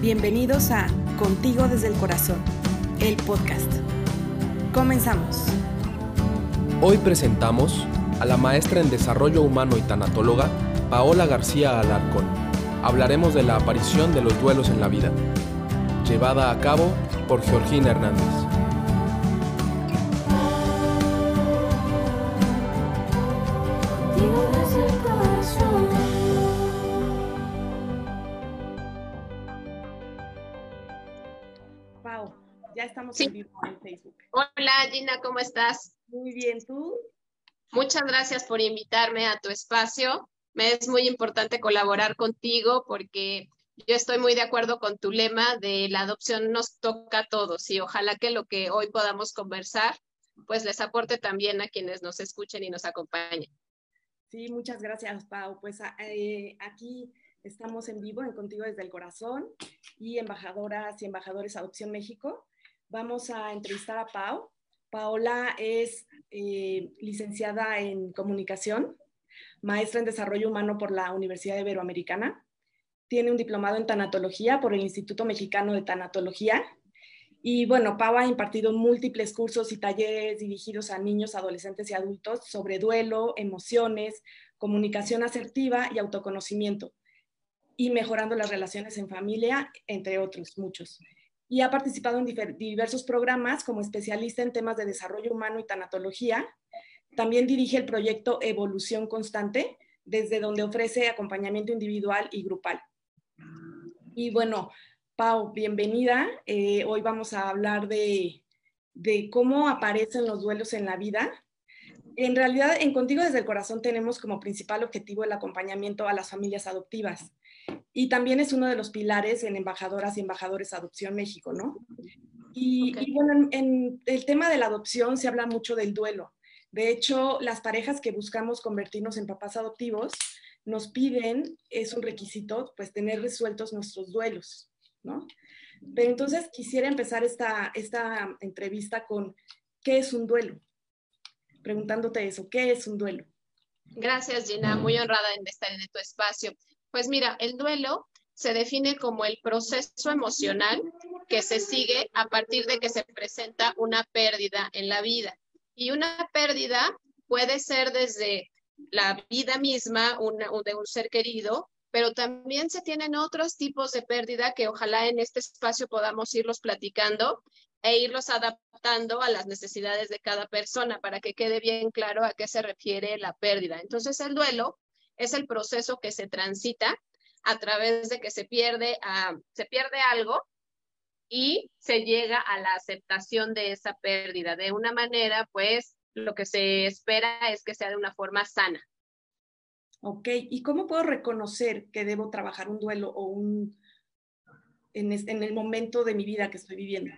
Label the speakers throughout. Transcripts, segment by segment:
Speaker 1: Bienvenidos a Contigo desde el Corazón, el podcast. Comenzamos.
Speaker 2: Hoy presentamos a la maestra en Desarrollo Humano y tanatóloga Paola García Alarcón. Hablaremos de la aparición de los duelos en la vida, llevada a cabo por Georgina Hernández.
Speaker 3: ¿Cómo estás?
Speaker 1: Muy bien, ¿tú?
Speaker 3: Muchas gracias por invitarme a tu espacio. Me es muy importante colaborar contigo porque yo estoy muy de acuerdo con tu lema de la adopción nos toca a todos y ojalá que lo que hoy podamos conversar pues les aporte también a quienes nos escuchen y nos acompañen.
Speaker 1: Sí, muchas gracias, Pau. Pues eh, aquí estamos en vivo en Contigo desde el Corazón y embajadoras y embajadores Adopción México vamos a entrevistar a Pau. Paola es eh, licenciada en comunicación, maestra en desarrollo humano por la Universidad Iberoamericana. Tiene un diplomado en tanatología por el Instituto Mexicano de Tanatología. Y bueno, Pau ha impartido múltiples cursos y talleres dirigidos a niños, adolescentes y adultos sobre duelo, emociones, comunicación asertiva y autoconocimiento, y mejorando las relaciones en familia, entre otros, muchos y ha participado en diversos programas como especialista en temas de desarrollo humano y tanatología. También dirige el proyecto Evolución Constante, desde donde ofrece acompañamiento individual y grupal. Y bueno, Pau, bienvenida. Eh, hoy vamos a hablar de, de cómo aparecen los duelos en la vida. En realidad, en Contigo desde el Corazón tenemos como principal objetivo el acompañamiento a las familias adoptivas y también es uno de los pilares en Embajadoras y Embajadores Adopción México, ¿no? Y, bueno, en, el tema de la adopción se habla mucho del duelo. De hecho, las parejas que buscamos convertirnos en papás adoptivos nos piden, es un requisito, pues tener resueltos nuestros duelos, ¿no? Pero entonces quisiera empezar esta, esta entrevista con, ¿qué es un duelo? Preguntándote eso, ¿qué es un duelo?
Speaker 3: Gracias, Gina. Muy honrada en estar en tu espacio. Pues mira, el duelo se define como el proceso emocional que se sigue a partir de que se presenta una pérdida en la vida. Y una pérdida puede ser desde la vida misma de un ser querido, pero también se tienen otros tipos de pérdida que ojalá en este espacio podamos irlos platicando e irlos adaptando a las necesidades de cada persona para que quede bien claro a qué se refiere la pérdida. Entonces el duelo es el proceso que se transita a través de que se pierde, ah, se pierde algo y se llega a la aceptación de esa pérdida. De una manera, pues, lo que se espera es que sea de una forma sana.
Speaker 1: Ok, ¿y cómo puedo reconocer que debo trabajar un duelo o un en, en el momento de mi vida que estoy viviendo?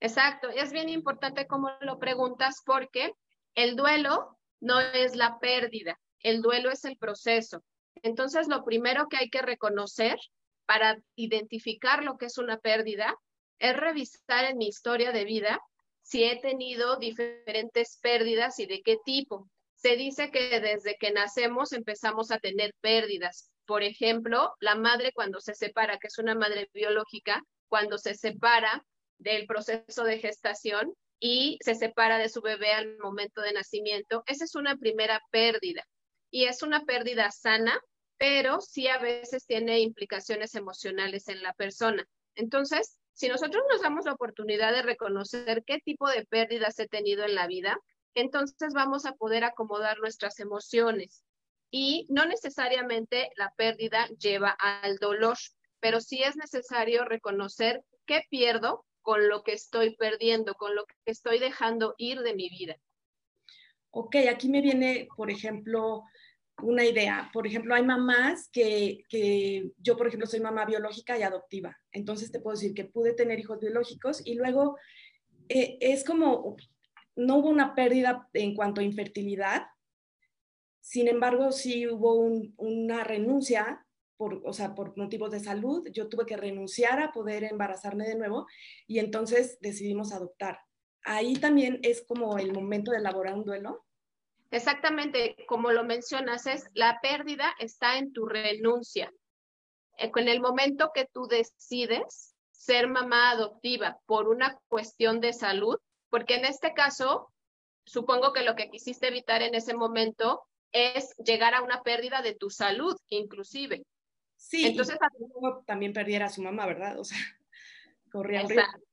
Speaker 3: Exacto, es bien importante cómo lo preguntas porque el duelo no es la pérdida, el duelo es el proceso. Entonces, lo primero que hay que reconocer para identificar lo que es una pérdida es revisar en mi historia de vida si he tenido diferentes pérdidas y de qué tipo. Se dice que desde que nacemos empezamos a tener pérdidas. Por ejemplo, la madre cuando se separa, que es una madre biológica, cuando se separa del proceso de gestación y se separa de su bebé al momento de nacimiento, esa es una primera pérdida y es una pérdida sana, pero sí a veces tiene implicaciones emocionales en la persona. Entonces, si nosotros nos damos la oportunidad de reconocer qué tipo de pérdidas he tenido en la vida, entonces vamos a poder acomodar nuestras emociones. Y no necesariamente la pérdida lleva al dolor, pero sí es necesario reconocer qué pierdo con lo que estoy perdiendo, con lo que estoy dejando ir de mi vida.
Speaker 1: Ok, aquí me viene, por ejemplo, una idea. Por ejemplo, hay mamás que, que, yo, por ejemplo, soy mamá biológica y adoptiva. Entonces te puedo decir que pude tener hijos biológicos y luego eh, es como, no hubo una pérdida en cuanto a infertilidad. Sin embargo, sí hubo una renuncia por, o sea, por motivos de salud. Yo tuve que renunciar a poder embarazarme de nuevo y entonces decidimos adoptar. Ahí también es como el momento de elaborar un duelo
Speaker 3: Exactamente, como lo mencionas, es la pérdida está en tu renuncia. en el momento que tú decides ser mamá adoptiva por una cuestión de salud, porque en este caso, supongo que lo que quisiste evitar en ese momento es llegar a una pérdida de tu salud, inclusive.
Speaker 1: Sí, entonces también perdiera a su mamá, ¿verdad? O sea, corría Exacto.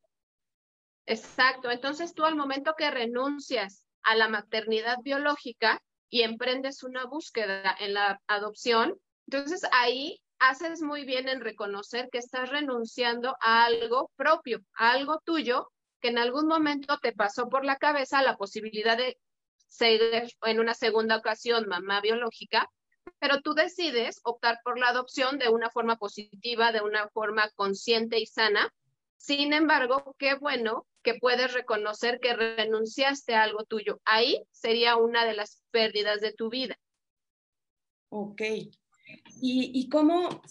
Speaker 3: Exacto. Entonces tú al momento que renuncias a la maternidad biológica y emprendes una búsqueda en la adopción, entonces ahí haces muy bien en reconocer que estás renunciando a algo propio, a algo tuyo, que en algún momento te pasó por la cabeza la posibilidad de ser en una segunda ocasión mamá biológica, pero tú decides optar por la adopción de una forma positiva, de una forma consciente y sana. Sin embargo, qué bueno que puedes reconocer que renunciaste a algo tuyo. Ahí sería una de las pérdidas de tu vida.
Speaker 1: Ok, ¿Y, cómo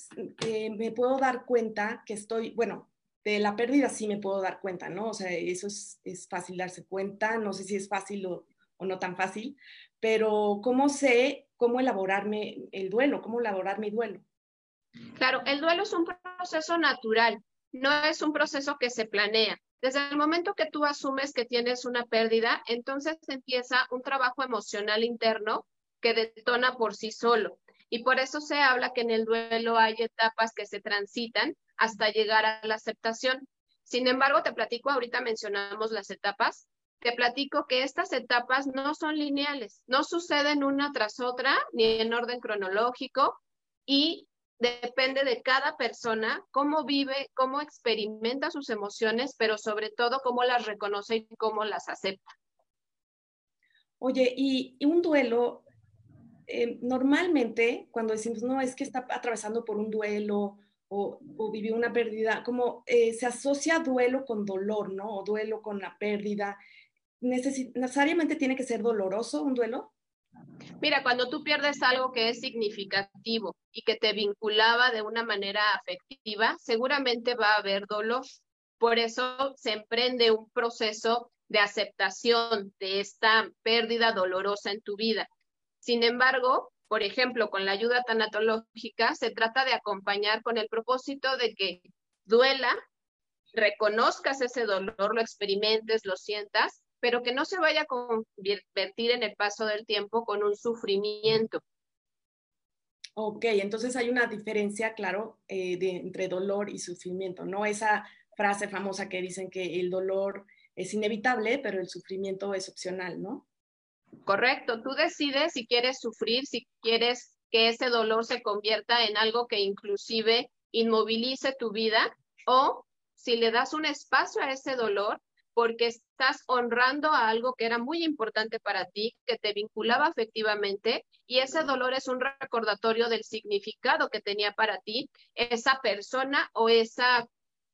Speaker 1: eh, me puedo dar cuenta que estoy, bueno, de la pérdida sí me puedo dar cuenta, ¿no? O sea, eso es, es fácil darse cuenta, no sé si es fácil o, o, no tan fácil, pero ¿cómo sé cómo elaborarme el duelo, cómo elaborar mi duelo?
Speaker 3: Claro, el duelo es un proceso natural, no es un proceso que se planea. Desde el momento que tú asumes que tienes una pérdida, entonces empieza un trabajo emocional interno que detona por sí solo. Y por eso se habla que en el duelo hay etapas que se transitan hasta llegar a la aceptación. Sin embargo, te platico, ahorita mencionamos las etapas, te platico que estas etapas no son lineales, no suceden una tras otra, ni en orden cronológico, y depende de cada persona cómo vive, cómo experimenta sus emociones, pero sobre todo cómo las reconoce y cómo las acepta.
Speaker 1: Oye, y un duelo eh, normalmente cuando decimos, no, es que está atravesando por un duelo o, vivió una pérdida, como eh, se asocia duelo con dolor, ¿no? O duelo con la pérdida. ¿Necesariamente tiene que ser doloroso un duelo?
Speaker 3: Mira, cuando tú pierdes algo que es significativo y que te vinculaba de una manera afectiva, seguramente va a haber dolor. Por eso se emprende un proceso de aceptación de esta pérdida dolorosa en tu vida. Sin embargo, por ejemplo, con la ayuda tanatológica se trata de acompañar con el propósito de que duela, reconozcas ese dolor, lo experimentes, lo sientas, pero que no se vaya a convertir en el paso del tiempo con un sufrimiento.
Speaker 1: Ok, entonces hay una diferencia, claro, eh, entre dolor y sufrimiento, ¿no? Esa frase famosa que dicen que el dolor es inevitable, pero el sufrimiento es opcional, ¿no?
Speaker 3: Correcto, tú decides si quieres sufrir, si quieres que ese dolor se convierta en algo que inclusive inmovilice tu vida o si le das un espacio a ese dolor porque estás honrando a algo que era muy importante para ti, que te vinculaba afectivamente, y ese dolor es un recordatorio del significado que tenía para ti esa persona o esa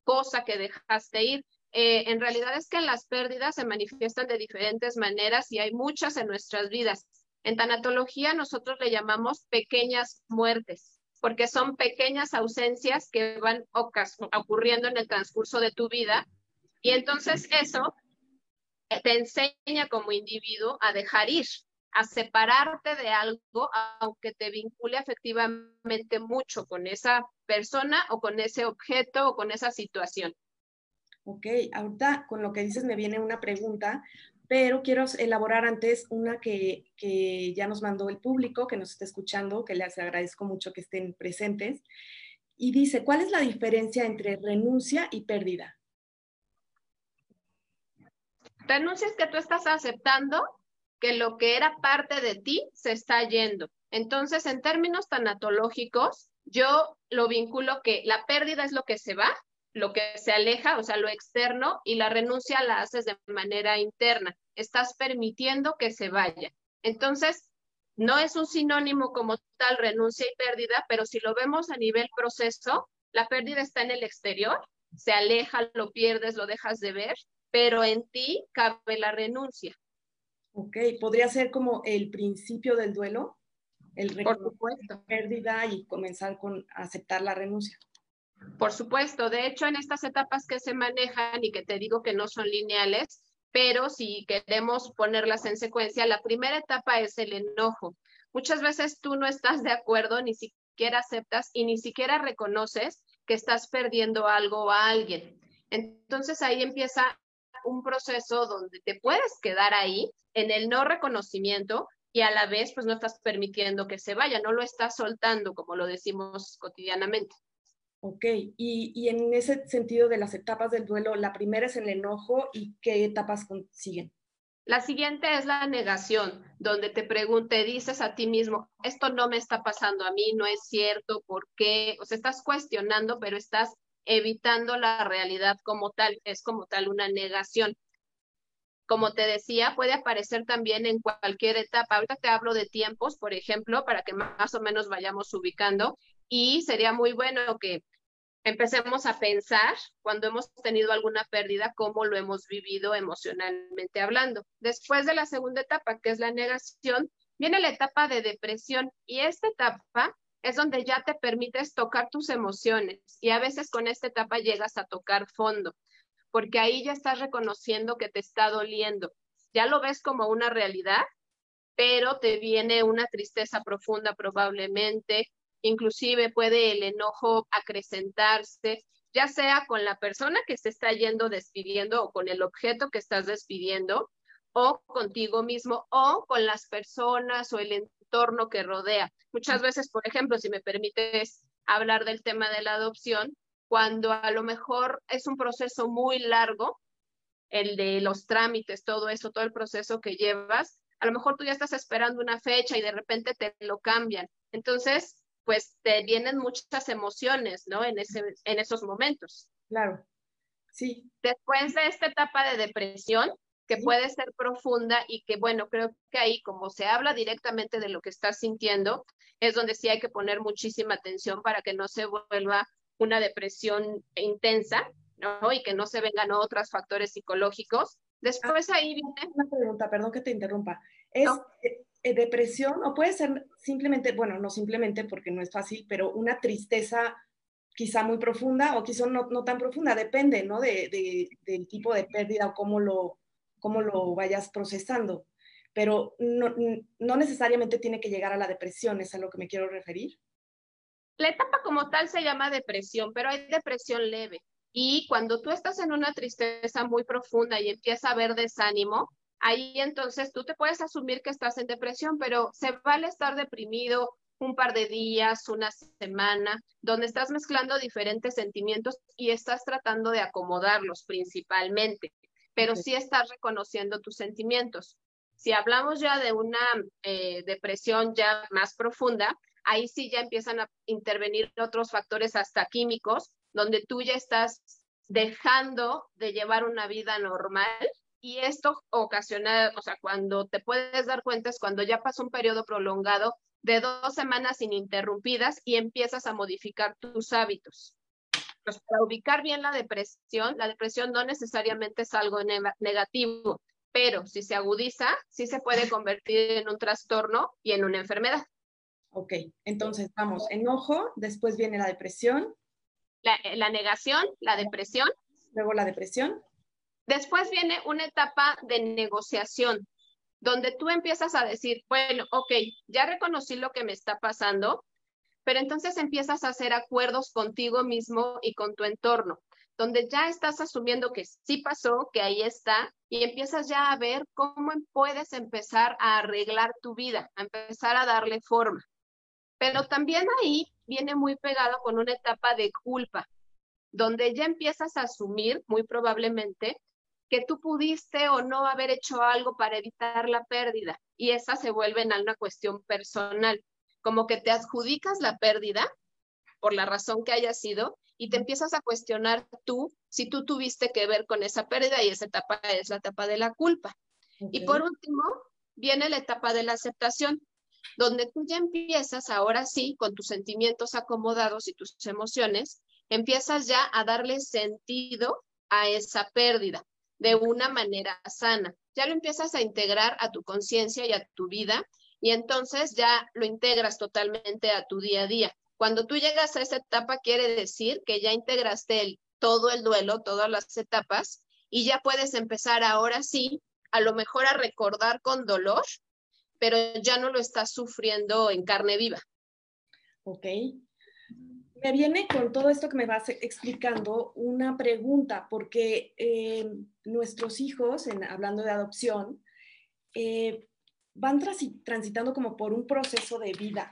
Speaker 3: cosa que dejaste ir. Eh, en realidad es que las pérdidas se manifiestan de diferentes maneras y hay muchas en nuestras vidas. En tanatología nosotros le llamamos pequeñas muertes, porque son pequeñas ausencias que van ocurriendo en el transcurso de tu vida. Y entonces eso te enseña como individuo a dejar ir, a separarte de algo, aunque te vincule efectivamente mucho con esa persona o con ese objeto o con esa situación.
Speaker 1: Ok, ahorita con lo que dices me viene una pregunta, pero quiero elaborar antes una que, ya nos mandó el público, que nos está escuchando, que les agradezco mucho que estén presentes. Y dice, ¿cuál es la diferencia entre renuncia y pérdida?
Speaker 3: Renuncia es que tú estás aceptando que lo que era parte de ti se está yendo. Entonces, en términos tanatológicos, yo lo vinculo que la pérdida es lo que se va lo que se aleja, o sea, lo externo, y la renuncia la haces de manera interna. Estás permitiendo que se vaya. Entonces, no es un sinónimo como tal renuncia y pérdida, pero si lo vemos a nivel proceso, la pérdida está en el exterior, se aleja, lo pierdes, lo dejas de ver, pero en ti cabe la renuncia.
Speaker 1: Ok, podría ser como el principio del duelo, el
Speaker 3: Por
Speaker 1: pérdida y comenzar con aceptar la renuncia.
Speaker 3: Por supuesto, de hecho, en estas etapas que se manejan y que te digo que no son lineales, pero si queremos ponerlas en secuencia, la primera etapa es el enojo. Muchas veces tú no estás de acuerdo ni siquiera siquiera aceptas y ni siquiera reconoces que estás perdiendo algo o a alguien. Entonces ahí empieza un proceso donde te puedes quedar ahí en el no reconocimiento y a la vez pues no estás permitiendo que se vaya, no lo estás soltando como lo decimos cotidianamente.
Speaker 1: Ok, y, y en ese sentido de las etapas del duelo, la primera es el enojo y qué etapas siguen.
Speaker 3: La siguiente es la negación, donde te pregunte, dices a ti mismo, esto no me está pasando a mí, no es cierto, ¿por qué? O sea, estás cuestionando, pero estás evitando la realidad como tal, es como tal una negación. Como te decía, puede aparecer también en cualquier etapa. Ahorita te hablo de tiempos, por ejemplo, para que más o menos vayamos ubicando y sería muy bueno que empecemos a pensar cuando hemos tenido alguna pérdida, cómo lo hemos vivido emocionalmente hablando. Después de la segunda etapa, que es la negación, viene la etapa de depresión y esta etapa es donde ya te permites tocar tus emociones y a veces con esta etapa llegas a tocar fondo, porque ahí ya estás reconociendo que te está doliendo. Ya lo ves como una realidad, pero te viene una tristeza profunda probablemente, inclusive puede el enojo acrecentarse, ya sea con la persona que se está yendo despidiendo o con el objeto que estás despidiendo, o contigo mismo, o con las personas o el entorno que rodea. Muchas veces, por ejemplo, si me permites hablar del tema de la adopción, cuando a lo mejor es un proceso muy largo, el de los trámites, todo eso, todo el proceso que llevas, a lo mejor tú ya estás esperando una fecha y de repente te lo cambian. Entonces, pues te vienen muchas emociones, ¿no? En, ese, en esos momentos.
Speaker 1: Claro, sí.
Speaker 3: Después de esta etapa de depresión, que puede ser profunda y que, bueno, creo que ahí, como se habla directamente de lo que estás sintiendo, es donde sí hay que poner muchísima atención para que no se vuelva una depresión intensa, ¿no? Y que no se vengan otros factores psicológicos. Después ahí viene...
Speaker 1: Una pregunta, perdón que te interrumpa. ¿Es, eh, eh, depresión o puede ser simplemente, bueno, no simplemente porque no es fácil, pero una tristeza quizá muy profunda o quizá no, no tan profunda, depende, ¿no? De, de, del tipo de pérdida o cómo lo, cómo lo vayas procesando. Pero no, no necesariamente tiene que llegar a la depresión, es a lo que me quiero referir.
Speaker 3: La etapa como tal se llama depresión, pero hay depresión leve. Y cuando tú estás en una tristeza muy profunda y empieza a haber desánimo, ahí entonces tú te puedes asumir que estás en depresión, pero se vale estar deprimido un par de días, una semana, donde estás mezclando diferentes sentimientos y estás tratando de acomodarlos principalmente, pero sí estás reconociendo tus sentimientos. Si hablamos ya de una eh, depresión ya más profunda, ahí sí ya empiezan a intervenir otros factores hasta químicos, donde tú ya estás dejando de llevar una vida normal y esto ocasiona, o sea, cuando te puedes dar cuenta es cuando ya pasó un periodo prolongado de dos semanas ininterrumpidas y empiezas a modificar tus hábitos. Pues para ubicar bien la depresión, la depresión no necesariamente es algo negativo, pero si se agudiza, sí se puede convertir en un trastorno y en una enfermedad.
Speaker 1: Ok, entonces vamos, enojo, después viene la depresión.
Speaker 3: La, la negación, la depresión.
Speaker 1: Luego la depresión.
Speaker 3: Después viene una etapa de negociación, donde tú empiezas a decir, bueno, ok, ya reconocí lo que me está pasando, pero entonces empiezas a hacer acuerdos contigo mismo y con tu entorno, donde ya estás asumiendo que sí pasó, que ahí está, y empiezas ya a ver cómo puedes empezar a arreglar tu vida, a empezar a darle forma. Pero también ahí viene muy pegado con una etapa de culpa, donde ya empiezas a asumir, muy probablemente, que tú pudiste o no haber hecho algo para evitar la pérdida y esa se vuelve en una cuestión personal, como que te adjudicas la pérdida por la razón que haya sido y te empiezas a cuestionar tú si tú tuviste que ver con esa pérdida y esa etapa es la etapa de la culpa. Y por último, viene la etapa de la aceptación, donde tú ya empiezas ahora sí, con tus sentimientos acomodados y tus emociones, empiezas ya a darle sentido a esa pérdida de una manera sana. Ya lo empiezas a integrar a tu conciencia y a tu vida y entonces ya lo integras totalmente a tu día a día. Cuando tú llegas a esa etapa quiere decir que ya integraste el, todo el duelo, todas las etapas y ya puedes empezar ahora sí, a lo mejor a recordar con dolor, pero ya no lo estás sufriendo en carne viva.
Speaker 1: Ok. Me viene con todo esto que me vas explicando una pregunta, porque eh, nuestros hijos, hablando de adopción, eh, van transitando como por un proceso de vida.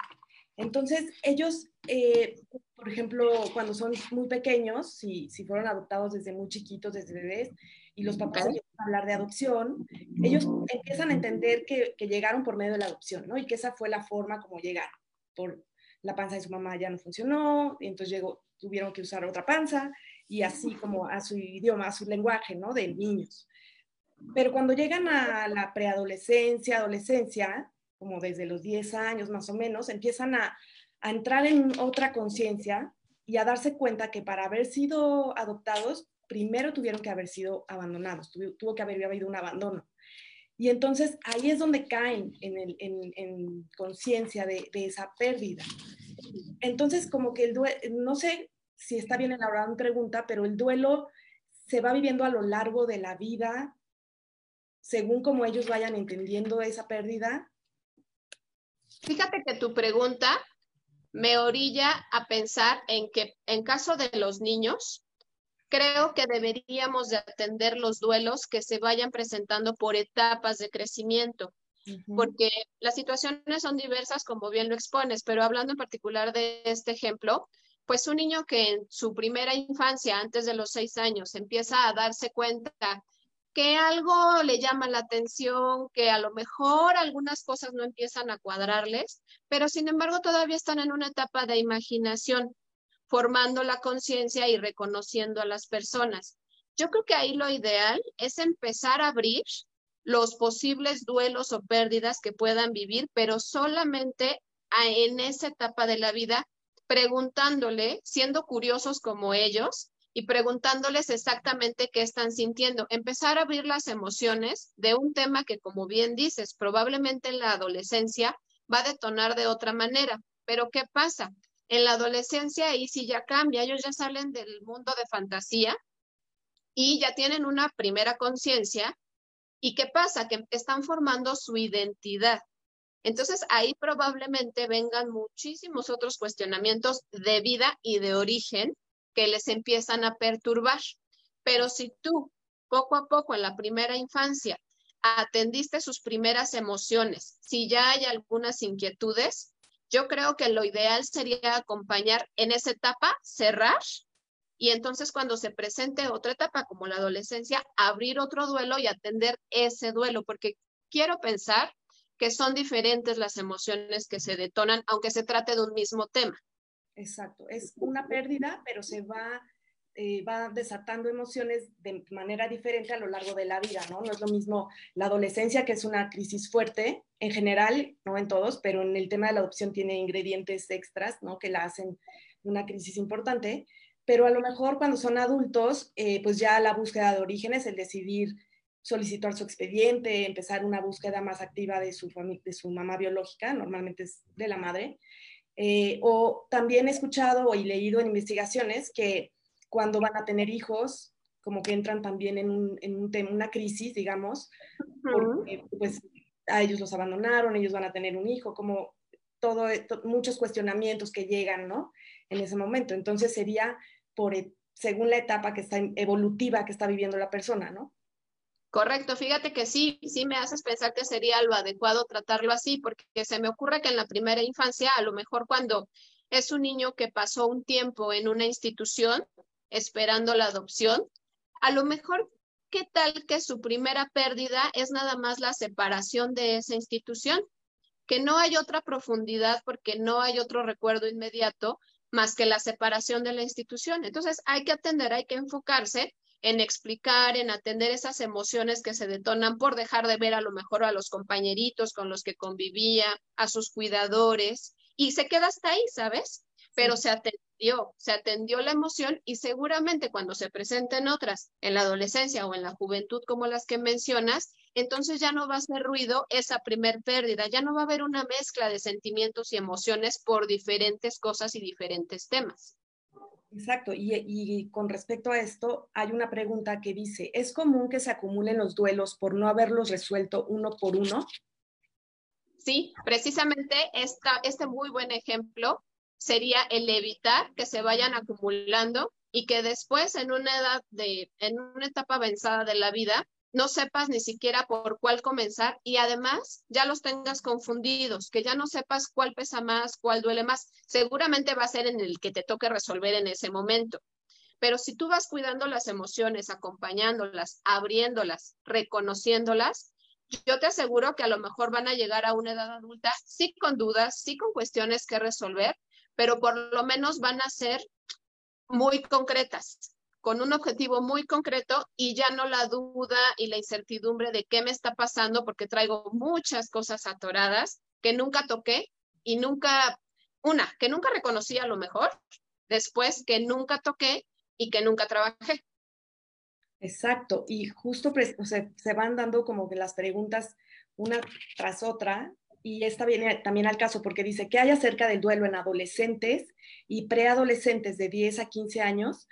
Speaker 1: Entonces, ellos, eh, por ejemplo, cuando son muy pequeños, si, si, fueron adoptados desde muy chiquitos, desde bebés, y los papás empiezan a hablar de adopción, ellos empiezan a entender que, que, llegaron por medio de la adopción, ¿no? Y que esa fue la forma como llegaron, por la panza de su mamá ya no funcionó, y entonces llegó, tuvieron que usar otra panza, y así como a su idioma, a su lenguaje, ¿no? De niños. Pero cuando llegan a la preadolescencia, adolescencia, como desde los 10 años más o menos, empiezan a, a entrar en otra conciencia y a darse cuenta que para haber sido adoptados, primero tuvieron que haber sido abandonados, tuvo, que haber habido un abandono. Y entonces ahí es donde caen en, el, en, en conciencia de, de, esa pérdida. Entonces, como que el duelo, no sé si está bien elaborada mi pregunta, pero el duelo se va viviendo a lo largo de la vida, según como ellos vayan entendiendo esa pérdida.
Speaker 3: Fíjate que tu pregunta me orilla a pensar en que en caso de los niños, creo que deberíamos de atender los duelos que se vayan presentando por etapas de crecimiento, porque las situaciones son diversas, como bien lo expones, pero hablando en particular de este ejemplo, pues un niño que en su primera infancia, antes de los seis años, empieza a darse cuenta que algo le llama la atención, que a lo mejor algunas cosas no empiezan a cuadrarles, pero sin embargo todavía están en una etapa de imaginación formando la conciencia y reconociendo a las personas. Yo creo que ahí lo ideal es empezar a abrir los posibles duelos o pérdidas que puedan vivir, pero solamente en esa etapa de la vida, preguntándole, siendo curiosos como ellos y preguntándoles exactamente qué están sintiendo. Empezar a abrir las emociones de un tema que, como bien dices, probablemente en la adolescencia va a detonar de otra manera. Pero ¿qué pasa? En la adolescencia ahí sí ya cambia, ellos ya salen del mundo de fantasía y ya tienen una primera conciencia. ¿Y qué pasa? Que están formando su identidad. Entonces ahí probablemente vengan muchísimos otros cuestionamientos de vida y de origen que les empiezan a perturbar. Pero si tú poco a poco en la primera infancia atendiste sus primeras emociones, si ya hay algunas inquietudes, yo creo que lo ideal sería acompañar en esa etapa, cerrar y entonces cuando se presente otra etapa como la adolescencia, abrir otro duelo y atender ese duelo, porque quiero pensar que son diferentes las emociones que se detonan, aunque se trate de un mismo tema.
Speaker 1: Exacto, es una pérdida, pero se va eh, va desatando emociones de manera diferente a lo largo de la vida, ¿no? No es lo mismo la adolescencia, que es una crisis fuerte, en general, no en todos, pero en el tema de la adopción tiene ingredientes extras, ¿no? Que la hacen una crisis importante, pero a lo mejor cuando son adultos, eh, pues ya la búsqueda de orígenes, el decidir solicitar su expediente, empezar una búsqueda más activa de su, de su mamá biológica, normalmente es de la madre, eh, o también he escuchado y leído en investigaciones que cuando van a tener hijos, como que entran también en, un, en un tema, una crisis, digamos, porque pues a ellos los abandonaron, ellos van a tener un hijo, como todo, muchos cuestionamientos que llegan, ¿no? En ese momento. Entonces sería por, e, según la etapa que está evolutiva que está viviendo la persona, ¿no?
Speaker 3: Correcto, fíjate que sí, sí me haces pensar que sería lo adecuado tratarlo así, porque se me ocurre que en la primera infancia, a lo mejor cuando es un niño que pasó un tiempo en una institución, esperando la adopción, a lo mejor, ¿qué tal que su primera pérdida es nada más la separación de esa institución? Que no hay otra profundidad porque no hay otro recuerdo inmediato más que la separación de la institución. Entonces hay que atender, hay que enfocarse en explicar, en atender esas emociones que se detonan por dejar de ver a lo mejor a los compañeritos con los que convivía, a sus cuidadores, y se queda hasta ahí, ¿sabes? Pero se atende se atendió la emoción y seguramente cuando se presenten otras en la adolescencia o en la juventud como las que mencionas, entonces ya no va a ser ruido esa primer pérdida, ya no va a haber una mezcla de sentimientos y emociones por diferentes cosas y diferentes temas.
Speaker 1: Exacto, y, con respecto a esto, hay una pregunta que dice, ¿es común que se acumulen los duelos por no haberlos resuelto uno por uno?
Speaker 3: Sí, precisamente esta, este muy buen ejemplo sería el evitar que se vayan acumulando y que después en una edad de, en una etapa avanzada de la vida, no sepas ni siquiera por cuál comenzar y además ya los tengas confundidos, que ya no sepas cuál pesa más, cuál duele más. Seguramente va a ser en el que te toque resolver en ese momento. Pero si tú vas cuidando las emociones, acompañándolas, abriéndolas, reconociéndolas, yo te aseguro que a lo mejor van a llegar a una edad adulta sí con dudas, sí con cuestiones que resolver, pero por lo menos van a ser muy concretas, con un objetivo muy concreto y ya no la duda y la incertidumbre de qué me está pasando porque traigo muchas cosas atoradas que nunca toqué y nunca, una, que nunca reconocí a lo mejor, después que nunca toqué y que nunca trabajé.
Speaker 1: Exacto, y justo o se van dando como que las preguntas una tras otra, y esta viene también al caso porque dice que hay acerca del duelo en adolescentes y preadolescentes de 10 a 15 años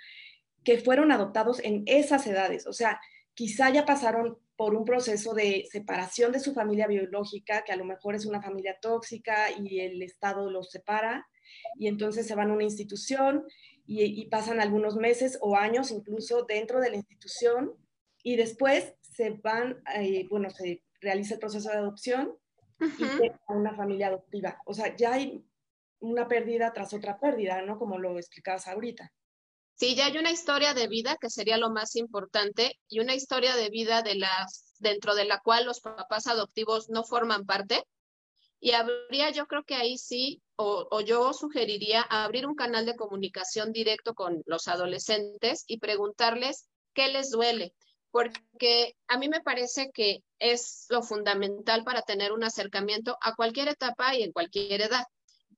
Speaker 1: que fueron adoptados en esas edades, o sea, quizá ya pasaron por un proceso de separación de su familia biológica, que a lo mejor es una familia tóxica y el Estado los separa, y entonces se van a una institución y, pasan algunos meses o años incluso dentro de la institución y después se van, eh, bueno, se realiza el proceso de adopción y a una familia adoptiva. O sea, ya hay una pérdida tras otra pérdida, ¿no? Como lo explicabas ahorita.
Speaker 3: Sí, ya hay una historia de vida que sería lo más importante y una historia de vida de las dentro de la cual los papás adoptivos no forman parte. Y habría, yo creo que ahí sí, o, yo sugeriría abrir un canal de comunicación directo con los adolescentes y preguntarles qué les duele, porque a mí me parece que es lo fundamental para tener un acercamiento a cualquier etapa y en cualquier edad,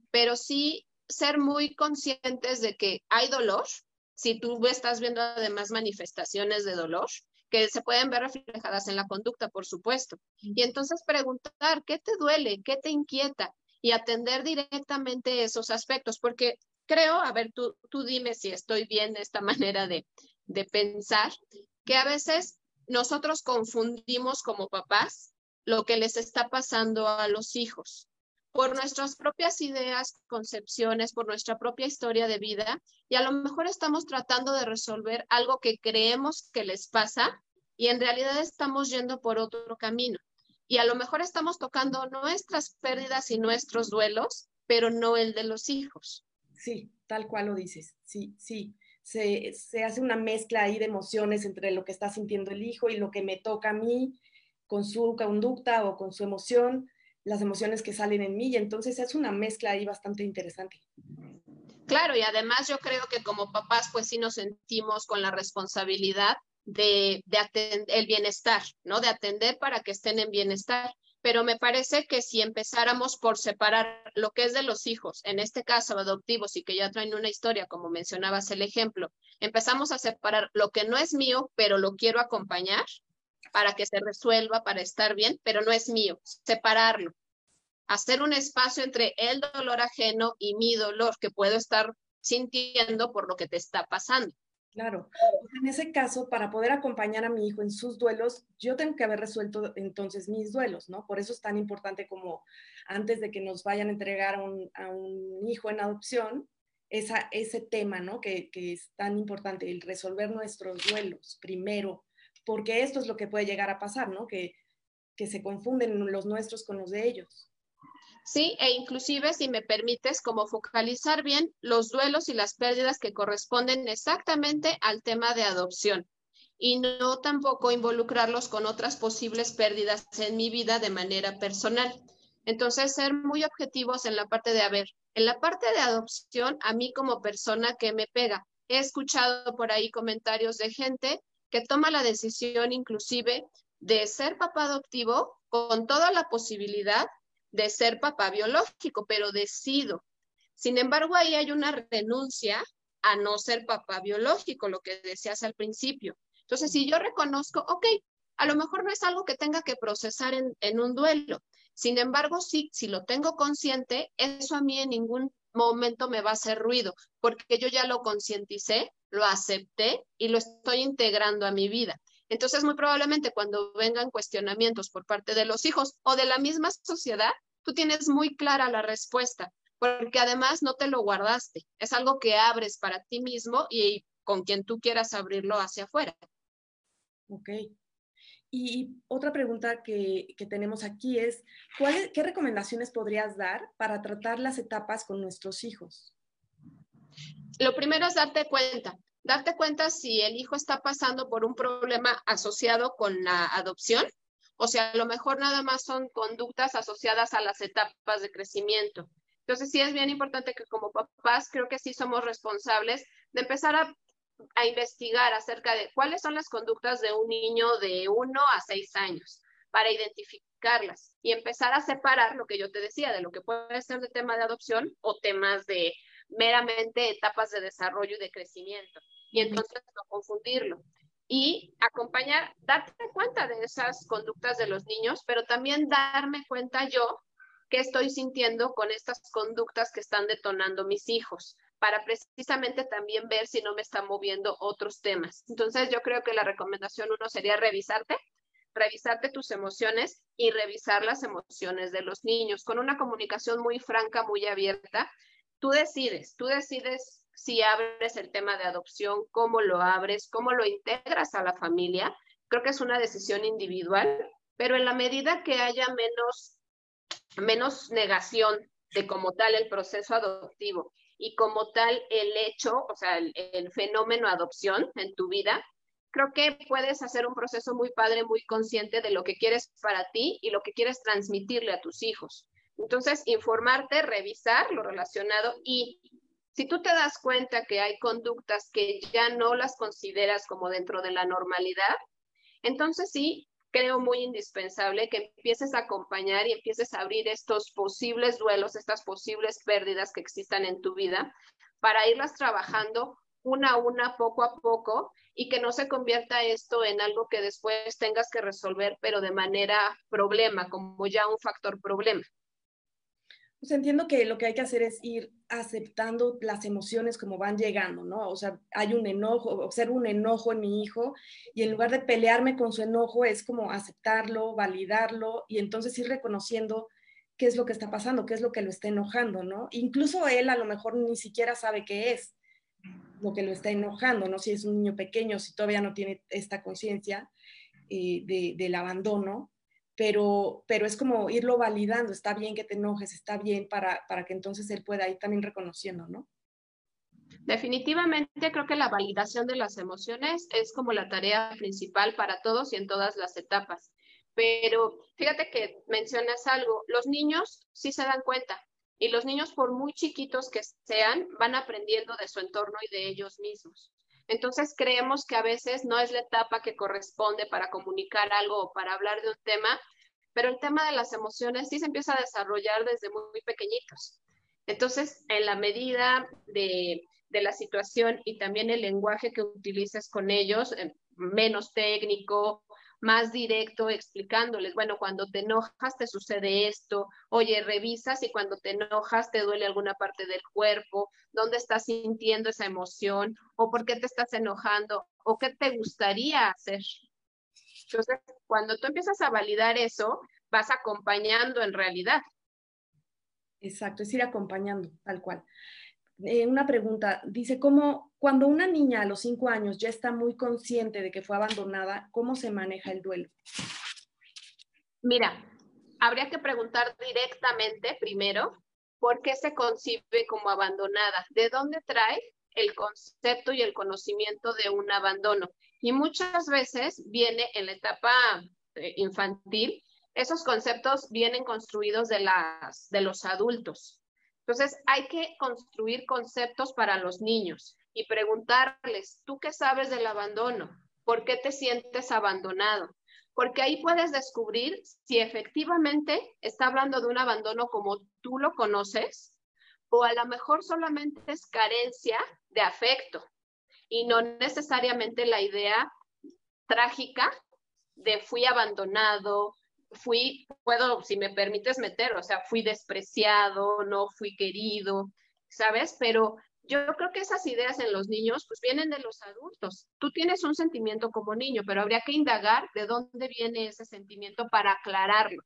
Speaker 3: pero sí ser muy conscientes de que hay dolor, si tú estás viendo además manifestaciones de dolor, que se pueden ver reflejadas en la conducta, por supuesto. Y entonces preguntar, ¿qué te duele? ¿Qué te inquieta? Y atender directamente esos aspectos, porque creo, a ver, tú, tú dime si estoy bien de esta manera de, de pensar, que a veces nosotros confundimos como papás lo que les está pasando a los hijos por nuestras propias ideas, concepciones, por nuestra propia historia de vida y a lo mejor estamos tratando de resolver algo que creemos que les pasa y en realidad estamos yendo por otro camino. Y a lo mejor estamos tocando nuestras pérdidas y nuestros duelos, pero no el de los hijos.
Speaker 1: Sí, tal cual lo dices. Sí, sí. Se, se hace una mezcla ahí de emociones entre lo que está sintiendo el hijo y lo que me toca a mí con su conducta o con su emoción las emociones que salen en mí y entonces es una mezcla ahí bastante interesante.
Speaker 3: Claro, y además yo creo que como papás pues sí nos sentimos con la responsabilidad de, de atender el bienestar, ¿no? De atender para que estén en bienestar. Pero me parece que si empezáramos por separar lo que es de los hijos, en este caso adoptivos y que ya traen una historia, como mencionabas el ejemplo, empezamos a separar lo que no es mío, pero lo quiero acompañar, para que se resuelva, para estar bien, pero no es mío, separarlo, hacer un espacio entre el dolor ajeno y mi dolor que puedo estar sintiendo por lo que te está pasando.
Speaker 1: Claro. En ese caso, para poder acompañar a mi hijo en sus duelos, yo tengo que haber resuelto entonces mis duelos, ¿no? Por eso es tan importante como antes de que nos vayan a entregar a un, hijo en adopción, esa, ese tema, ¿no? Que, que, es tan importante, el resolver nuestros duelos primero porque esto es lo que puede llegar a pasar, ¿no? Que, que se confunden los nuestros con los de ellos.
Speaker 3: Sí, e inclusive, si me permites, como focalizar bien los duelos y las pérdidas que corresponden exactamente al tema de adopción y no tampoco involucrarlos con otras posibles pérdidas en mi vida de manera personal. Entonces, ser muy objetivos en la parte de, a ver, en la parte de adopción, a mí como persona que me pega, he escuchado por ahí comentarios de gente que toma la decisión inclusive de ser papá adoptivo con toda la posibilidad de ser papá biológico, pero decido. Sin embargo, ahí hay una renuncia a no ser papá biológico, lo que decías al principio. Entonces, si yo reconozco, ok, a lo mejor no es algo que tenga que procesar en, un duelo. Sin embargo, sí, si lo tengo consciente, eso a mí en ningún momento me va a hacer ruido, porque yo ya lo concienticé lo acepté y lo estoy integrando a mi vida. Entonces, muy probablemente cuando vengan cuestionamientos por parte de los hijos o de la misma sociedad, tú tienes muy clara la respuesta, porque además no te lo guardaste, es algo que abres para ti mismo y con quien tú quieras abrirlo hacia afuera.
Speaker 1: Ok. Y otra pregunta que, tenemos aquí es, ¿qué recomendaciones podrías dar para tratar las etapas con nuestros hijos?
Speaker 3: Lo primero es darte cuenta, darte cuenta si el hijo está pasando por un problema asociado con la adopción o sea, a lo mejor nada más son conductas asociadas a las etapas de crecimiento. Entonces, sí es bien importante que como papás creo que sí somos responsables de empezar a, investigar acerca de cuáles son las conductas de un niño de 1 a 6 años para identificarlas y empezar a separar lo que yo te decía de lo que puede ser de tema de adopción o temas de meramente etapas de desarrollo y de crecimiento. Y entonces no confundirlo y acompañar, darte cuenta de esas conductas de los niños, pero también darme cuenta yo qué estoy sintiendo con estas conductas que están detonando mis hijos, para precisamente también ver si no me están moviendo otros temas. Entonces yo creo que la recomendación uno sería revisarte, revisarte tus emociones y revisar las emociones de los niños con una comunicación muy franca, muy abierta. Tú decides, tú decides si abres el tema de adopción, cómo lo abres, cómo lo integras a la familia. Creo que es una decisión individual, pero en la medida que haya menos, menos negación de como tal el proceso adoptivo y como tal el hecho, o sea, el, fenómeno adopción en tu vida, creo que puedes hacer un proceso muy padre, muy consciente de lo que quieres para ti y lo que quieres transmitirle a tus hijos. Entonces, informarte, revisar lo relacionado y si tú te das cuenta que hay conductas que ya no las consideras como dentro de la normalidad, entonces sí creo muy indispensable que empieces a acompañar y empieces a abrir estos posibles duelos, estas posibles pérdidas que existan en tu vida, para irlas trabajando una a una, poco a poco, y que no se convierta esto en algo que después tengas que resolver, pero de manera problema, como ya un factor problema.
Speaker 1: Pues entiendo que lo que hay que hacer es ir aceptando las emociones como van llegando, ¿no? O sea, hay un enojo, observo un enojo en mi hijo y en lugar de pelearme con su enojo es como aceptarlo, validarlo y entonces ir reconociendo qué es lo que está pasando, qué es lo que lo está enojando, ¿no? Incluso él a lo mejor ni siquiera sabe qué es lo que lo está enojando, ¿no? Si es un niño pequeño, si todavía no tiene esta conciencia eh, del abandono, pero, pero es como irlo validando, está bien que te enojes, está bien para, para que entonces él pueda ir también reconociendo, ¿no?
Speaker 3: Definitivamente creo que la validación de las emociones es como la tarea principal para todos y en todas las etapas. Pero fíjate que mencionas algo, los niños sí se dan cuenta y los niños por muy chiquitos que sean van aprendiendo de su entorno y de ellos mismos. Entonces creemos que a veces no es la etapa que corresponde para comunicar algo o para hablar de un tema, pero el tema de las emociones sí se empieza a desarrollar desde muy, pequeñitos. Entonces, en la medida de, de, la situación y también el lenguaje que utilices con ellos, eh, menos técnico, más directo, explicándoles, bueno, cuando te enojas te sucede esto, oye, revisas y cuando te enojas te duele alguna parte del cuerpo, dónde estás sintiendo esa emoción o por qué te estás enojando o qué te gustaría hacer. Entonces, cuando tú empiezas a validar eso, vas acompañando en realidad.
Speaker 1: Exacto, es ir acompañando, tal cual. Eh, una pregunta, dice, ¿cómo cuando una niña a los cinco años ya está muy consciente de que fue abandonada, cómo se maneja el duelo?
Speaker 3: Mira, habría que preguntar directamente primero por qué se concibe como abandonada, de dónde trae el concepto y el conocimiento de un abandono. Y muchas veces viene en la etapa eh, infantil, esos conceptos vienen construidos de, las, de los adultos. Entonces, hay que construir conceptos para los niños y preguntarles, ¿tú qué sabes del abandono? ¿Por qué te sientes abandonado? Porque ahí puedes descubrir si efectivamente está hablando de un abandono como tú lo conoces o a lo mejor solamente es carencia de afecto y no necesariamente la idea trágica de fui abandonado, fui, puedo, si me permites meter, o sea, fui despreciado, no fui querido, ¿sabes? Pero yo creo que esas ideas en los niños pues vienen de los adultos. Tú tienes un sentimiento como niño, pero habría que indagar de dónde viene ese sentimiento para aclararlo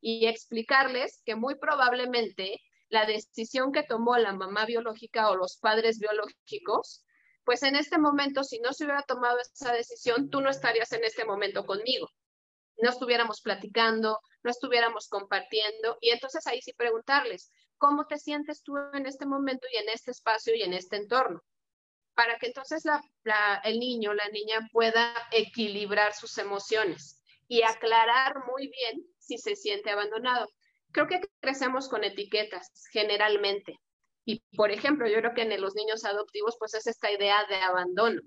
Speaker 3: y explicarles que muy probablemente la decisión que tomó la mamá biológica o los padres biológicos, pues en este momento, si no se hubiera tomado esa decisión, tú no estarías en este momento conmigo. No estuviéramos platicando, no estuviéramos compartiendo. Y entonces ahí sí preguntarles, ¿cómo te sientes tú en este momento y en este espacio y en este entorno? Para que entonces el niño, la niña pueda equilibrar sus emociones y aclarar muy bien si se siente abandonado. Creo que crecemos con etiquetas generalmente. Y, por ejemplo, yo creo que en los niños adoptivos, pues es esta idea de abandono.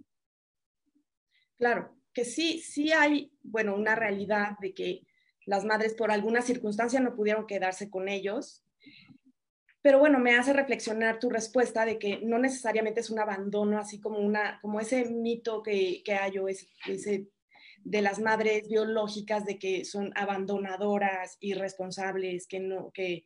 Speaker 1: Claro, que sí, sí hay, bueno, una realidad de que las madres por alguna circunstancia no pudieron quedarse con ellos. Pero bueno, me hace reflexionar tu respuesta de que no necesariamente es un abandono, así como, una, como ese mito que, que hay o ese, de las madres biológicas de que son abandonadoras, irresponsables, que no, que,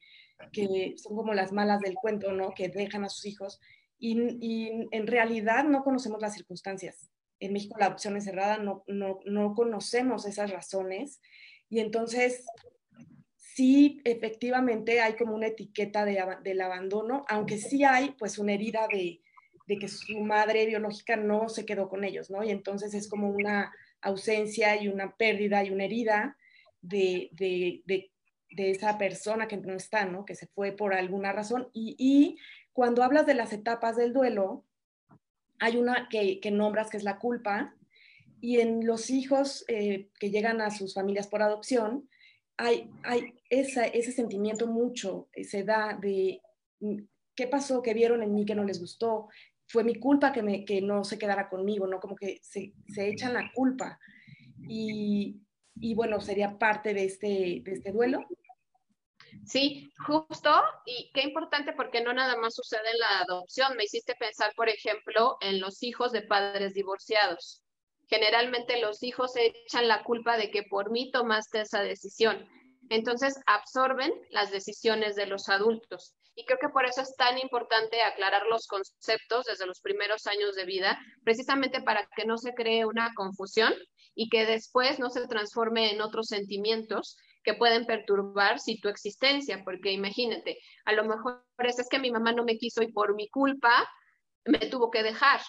Speaker 1: que son como las malas del cuento, ¿no? Que dejan a sus hijos. Y, en realidad no conocemos las circunstancias. En México la adopción es cerrada, no, no, no conocemos esas razones. Y entonces, sí, efectivamente hay como una etiqueta de, del abandono, aunque sí hay pues una herida de, de que su madre biológica no se quedó con ellos, ¿no? Y entonces es como una ausencia y una pérdida y una herida de, de, de, de esa persona que no está, ¿no? Que se fue por alguna razón. Y, y cuando hablas de las etapas del duelo, hay una que, que nombras que es la culpa, y en los hijos eh, que llegan a sus familias por adopción, hay, ese sentimiento mucho, eh, se da de mm, qué pasó, qué vieron en mí que no les gustó, fue mi culpa que, no se quedara conmigo, ¿no? Como que se, echan la culpa. Y, y, bueno, sería parte de este, de este duelo.
Speaker 3: Sí, justo, y qué importante porque no nada más sucede en la adopción. Me hiciste pensar, por ejemplo, en los hijos de padres divorciados. Generalmente los hijos echan la culpa de que por mí tomaste esa decisión. Entonces absorben las decisiones de los adultos. Y creo que por eso es tan importante aclarar los conceptos desde los primeros años de vida, precisamente para que no se cree una confusión y que después no se transforme en otros sentimientos que pueden perturbar si tu existencia, porque imagínate, a lo mejor es, es que mi mamá no me quiso y por mi culpa me tuvo que dejar.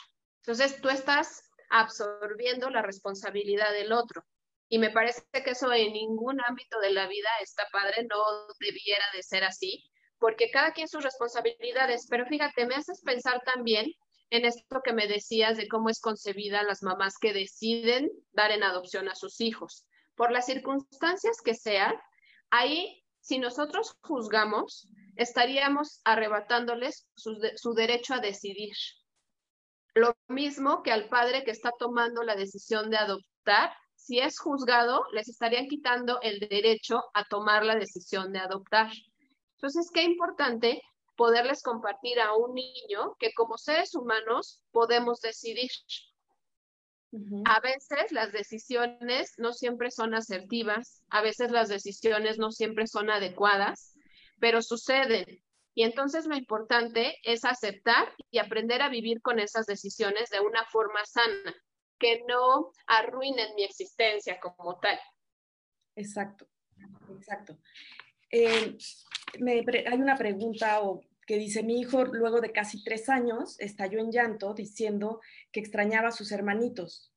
Speaker 3: Entonces tú estás absorbiendo la responsabilidad del otro. Y me parece que eso en ningún ámbito de la vida está padre, no debiera de ser así, porque cada quien sus responsabilidades, pero fíjate, me haces pensar también en esto que me decías de cómo es concebida las mamás que deciden dar en adopción a sus hijos. Por las circunstancias que sean, ahí, si nosotros juzgamos, estaríamos arrebatándoles su, derecho a decidir. Lo mismo que al padre que está tomando la decisión de adoptar, si es juzgado, les estarían quitando el derecho a tomar la decisión de adoptar. Entonces, qué importante poderles compartir a un niño que como seres humanos podemos decidir. A veces las decisiones no siempre son asertivas, a veces las decisiones no siempre son adecuadas, pero suceden. Y entonces lo importante es aceptar y aprender a vivir con esas decisiones de una forma sana, que no arruinen mi existencia como tal.
Speaker 1: Exacto, exacto. Eh, hay una pregunta que dice, mi hijo luego de casi tres años estalló en llanto diciendo que extrañaba a sus hermanitos,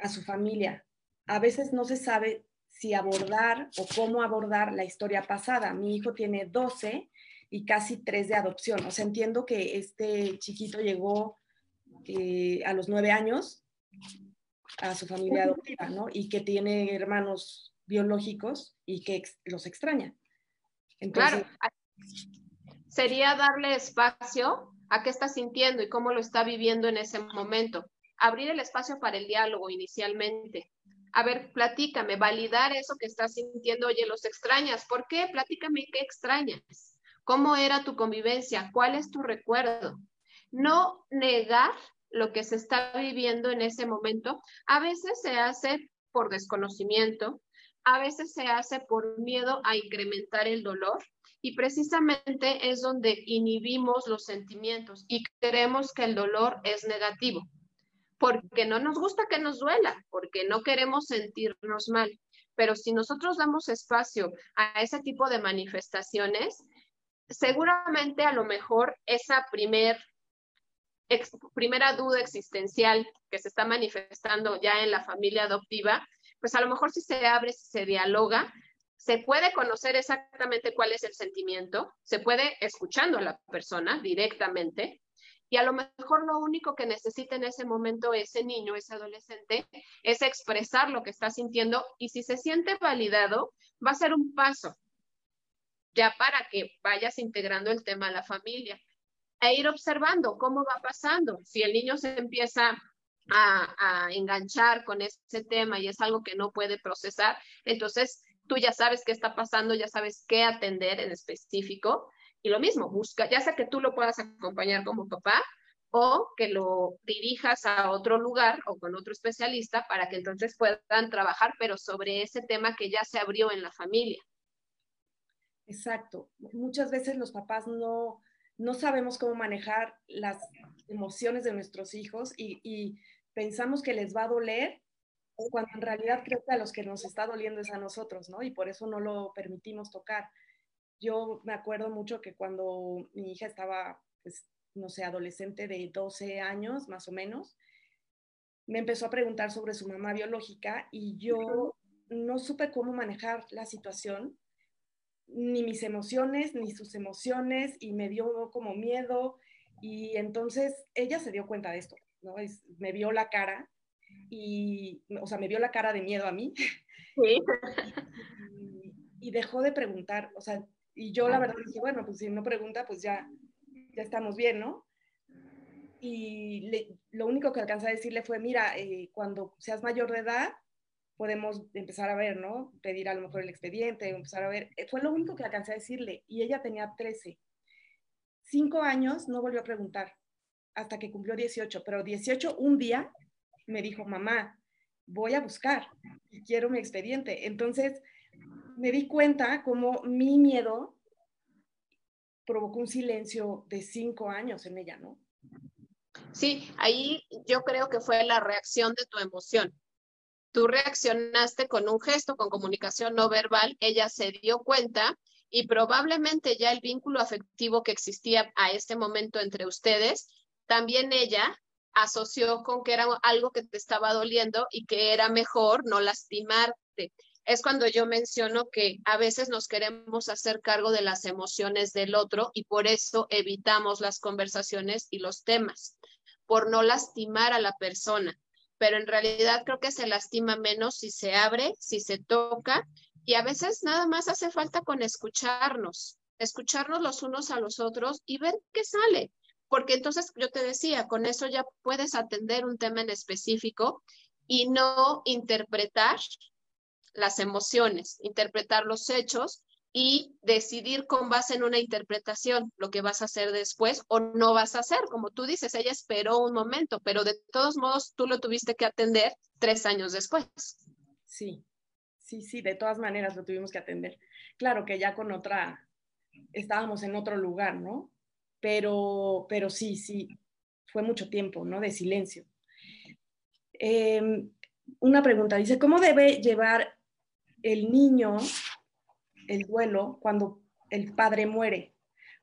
Speaker 1: a su familia. A veces no se sabe si abordar o cómo abordar la historia pasada. Mi hijo tiene 12 y casi tres de adopción. O sea, entiendo que este chiquito llegó eh, a los nueve años a su familia adoptiva, ¿no? Y que tiene hermanos biológicos y que los extraña
Speaker 3: claro, sería darle espacio a qué está sintiendo y cómo lo está viviendo en ese momento. Abrir el espacio para el diálogo inicialmente. A ver, platícame, validar eso que estás sintiendo. Oye, los extrañas. ¿Por qué? Platícame qué extrañas. ¿Cómo era tu convivencia? ¿Cuál es tu recuerdo? No negar lo que se está viviendo en ese momento. A veces se hace por desconocimiento, a veces se hace por miedo a incrementar el dolor y precisamente es donde inhibimos los sentimientos y creemos que el dolor es negativo, porque no nos gusta que nos duela, porque no queremos sentirnos mal. Pero si nosotros damos espacio a ese tipo de manifestaciones, seguramente a lo mejor esa primer, primera duda existencial que se está manifestando ya en la familia adoptiva, pues a lo mejor si se abre, si se dialoga, se puede conocer exactamente cuál es el sentimiento, se puede escuchando a la persona directamente y a lo mejor lo único que necesita en ese momento ese niño, ese adolescente, es expresar lo que está sintiendo y si se siente validado, va a ser un paso ya para que vayas integrando el tema a la familia e ir observando cómo va pasando. Si el niño se empieza a, a, enganchar con ese tema y es algo que no puede procesar, entonces tú ya sabes qué está pasando, ya sabes qué atender en específico y lo mismo, busca, ya sea que tú lo puedas acompañar como papá o que lo dirijas a otro lugar o con otro especialista para que entonces puedan trabajar, pero sobre ese tema que ya se abrió en la familia.
Speaker 1: Exacto. Muchas veces los papás no, no sabemos cómo manejar las emociones de nuestros hijos y, y pensamos que les va a doler cuando en realidad creo que a los que nos está doliendo es a nosotros, ¿no? Y por eso no lo permitimos tocar. Yo me acuerdo mucho que cuando mi hija estaba, pues, no sé, adolescente de 12 años más o menos, me empezó a preguntar sobre su mamá biológica y yo no supe cómo manejar la situación, ni mis emociones, ni sus emociones, y me dio como miedo. Y entonces ella se dio cuenta de esto, ¿no? me vio la cara y, o sea, me vio la cara de miedo a mí. Sí. y, y, dejó de preguntar, o sea, y yo la verdad dije, bueno, pues si no pregunta, pues ya, ya estamos bien, ¿no? Y lo único que alcancé a decirle fue, mira, eh, cuando seas mayor de edad, podemos empezar a ver, ¿no? Pedir a lo mejor el expediente, empezar a ver. Eh, fue lo único que alcancé a decirle. Y ella tenía 13. Cinco años no volvió a preguntar hasta que cumplió 18, pero 18 un día me dijo, mamá, voy a buscar y quiero mi expediente. Entonces, me di cuenta como mi miedo provocó un silencio de cinco años en ella, ¿no?
Speaker 3: Sí, ahí yo creo que fue la reacción de tu emoción. Tú reaccionaste con un gesto, con comunicación no verbal, ella se dio cuenta y probablemente ya el vínculo afectivo que existía a este momento entre ustedes, también ella asoció con que era algo que te estaba doliendo y que era mejor no lastimarte es cuando yo menciono que a veces nos queremos hacer cargo de las emociones del otro y por eso evitamos las conversaciones y los temas, por no lastimar a la persona. Pero en realidad creo que se lastima menos si se abre, si se toca y a veces nada más hace falta con escucharnos, escucharnos los unos a los otros y ver qué sale. Porque entonces yo te decía, con eso ya puedes atender un tema en específico y no interpretar las emociones, interpretar los hechos y decidir con base en una interpretación lo que vas a hacer después o no vas a hacer. Como tú dices, ella esperó un momento, pero de todos modos tú lo tuviste que atender tres años después.
Speaker 1: Sí, sí, sí, de todas maneras lo tuvimos que atender. Claro que ya con otra, estábamos en otro lugar, ¿no? Pero, pero sí, sí, fue mucho tiempo, ¿no? De silencio. Em, una pregunta, dice, ¿cómo debe llevar el niño el duelo cuando el padre muere,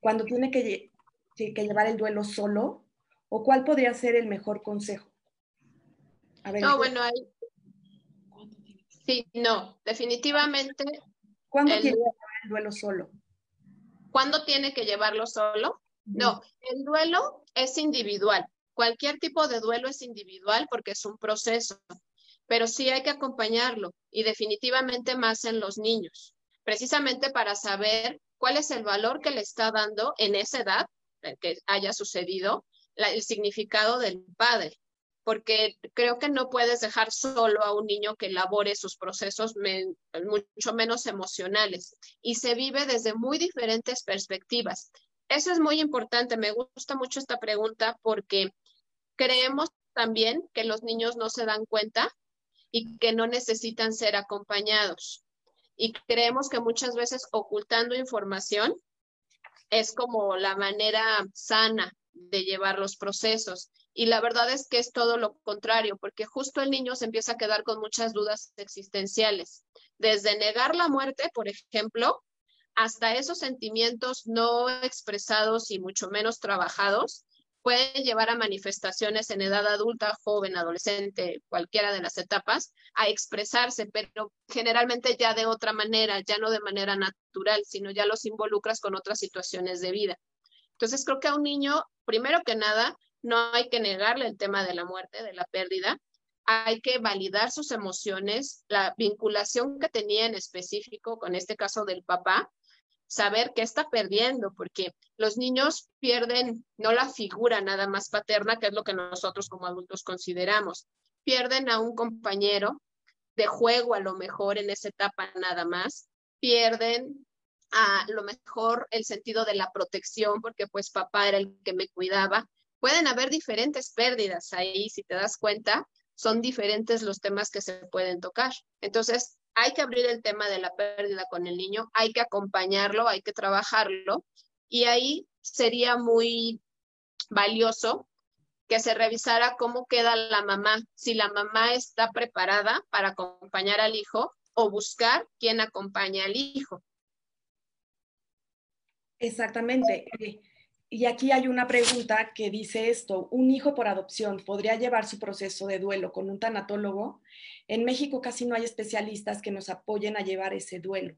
Speaker 1: cuando tiene que, llevar el duelo solo, o cuál podría ser el mejor consejo?
Speaker 3: no, bueno, Sí, no, definitivamente.
Speaker 1: ¿Cuándo tiene que llevar el duelo solo?
Speaker 3: ¿Cuándo tiene que llevarlo solo? No, el duelo es individual. Cualquier tipo de duelo es individual porque es un proceso pero sí hay que acompañarlo y definitivamente más en los niños, precisamente para saber cuál es el valor que le está dando en esa edad que haya sucedido el significado del padre, porque creo que no puedes dejar solo a un niño que elabore sus procesos mucho menos emocionales y se vive desde muy diferentes perspectivas. Eso es muy importante, me gusta mucho esta pregunta porque creemos también que los niños no se dan cuenta y que no necesitan ser acompañados. Y creemos que muchas veces ocultando información es como la manera sana de llevar los procesos. Y la verdad es que es todo lo contrario, porque justo el niño se empieza a quedar con muchas dudas existenciales, desde negar la muerte, por ejemplo, hasta esos sentimientos no expresados y mucho menos trabajados pueden llevar a manifestaciones en edad adulta, joven, adolescente, cualquiera de las etapas, a expresarse, pero generalmente ya de otra manera, ya no de manera natural, sino ya los involucras con otras situaciones de vida. Entonces creo que a un niño, primero que nada, no hay que negarle el tema de la muerte, de la pérdida, hay que validar sus emociones, la vinculación que tenía en específico con este caso del papá, saber qué está perdiendo, porque los niños pierden no la figura nada más paterna, que es lo que nosotros como adultos consideramos, pierden a un compañero de juego a lo mejor en esa etapa nada más, pierden a lo mejor el sentido de la protección, porque pues papá era el que me cuidaba. Pueden haber diferentes pérdidas ahí, si te das cuenta, son diferentes los temas que se pueden tocar. Entonces, hay que abrir el tema de la pérdida con el niño, hay que acompañarlo, hay que trabajarlo y ahí sería muy valioso que se revisara cómo queda la mamá, si la mamá está preparada para acompañar al hijo o buscar quién acompaña al hijo.
Speaker 1: Exactamente. Y aquí hay una pregunta que dice esto, ¿un hijo por adopción podría llevar su proceso de duelo con un tanatólogo? En México casi no hay especialistas que nos apoyen a llevar ese duelo.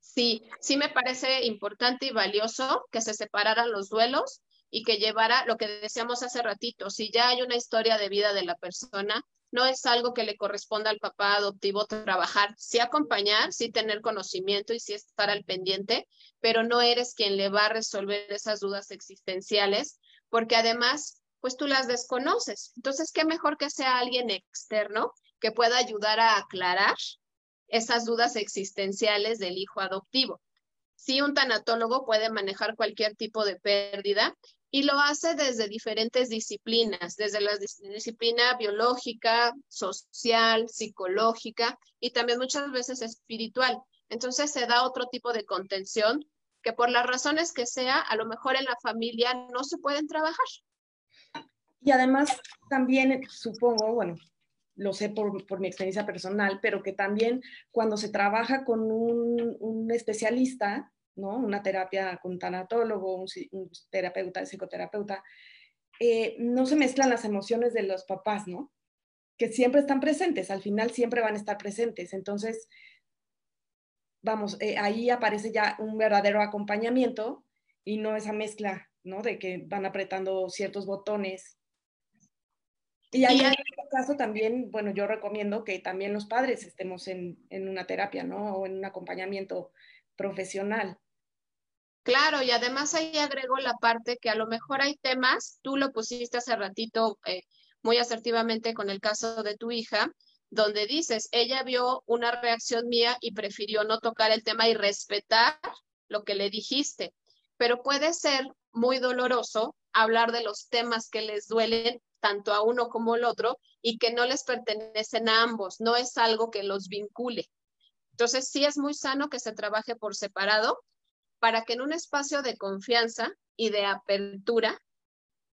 Speaker 3: Sí, sí me parece importante y valioso que se separaran los duelos y que llevara lo que decíamos hace ratito, si ya hay una historia de vida de la persona, no es algo que le corresponda al papá adoptivo trabajar, sí acompañar, sí tener conocimiento y sí estar al pendiente, pero no eres quien le va a resolver esas dudas existenciales, porque además, pues tú las desconoces. Entonces, qué mejor que sea alguien externo que pueda ayudar a aclarar esas dudas existenciales del hijo adoptivo. Sí, un tanatólogo puede manejar cualquier tipo de pérdida y lo hace desde diferentes disciplinas, desde la disciplina biológica, social, psicológica y también muchas veces espiritual. Entonces se da otro tipo de contención que por las razones que sea, a lo mejor en la familia no se pueden trabajar.
Speaker 1: Y además también supongo, bueno, lo sé por, mi experiencia personal, pero que también cuando se trabaja con un especialista, ¿no? Una terapia con tanatólogo, un, un terapeuta, psicoterapeuta, eh, no se mezclan las emociones de los papás, ¿no? Que siempre están presentes, al final siempre van a estar presentes. Entonces, vamos, eh, ahí aparece ya un verdadero acompañamiento y no esa mezcla, ¿no? De que van apretando ciertos botones. Y ahí en este caso también, bueno, yo recomiendo que también los padres estemos en, en una terapia, ¿no? O en un acompañamiento profesional.
Speaker 3: Claro, y además ahí agrego la parte que a lo mejor hay temas, tú lo pusiste hace ratito eh, muy asertivamente con el caso de tu hija, donde dices, ella vio una reacción mía y prefirió no tocar el tema y respetar lo que le dijiste. Pero puede ser muy doloroso hablar de los temas que les duelen tanto a uno como al otro y que no les pertenecen a ambos, no es algo que los vincule. Entonces, sí es muy sano que se trabaje por separado para que en un espacio de confianza y de apertura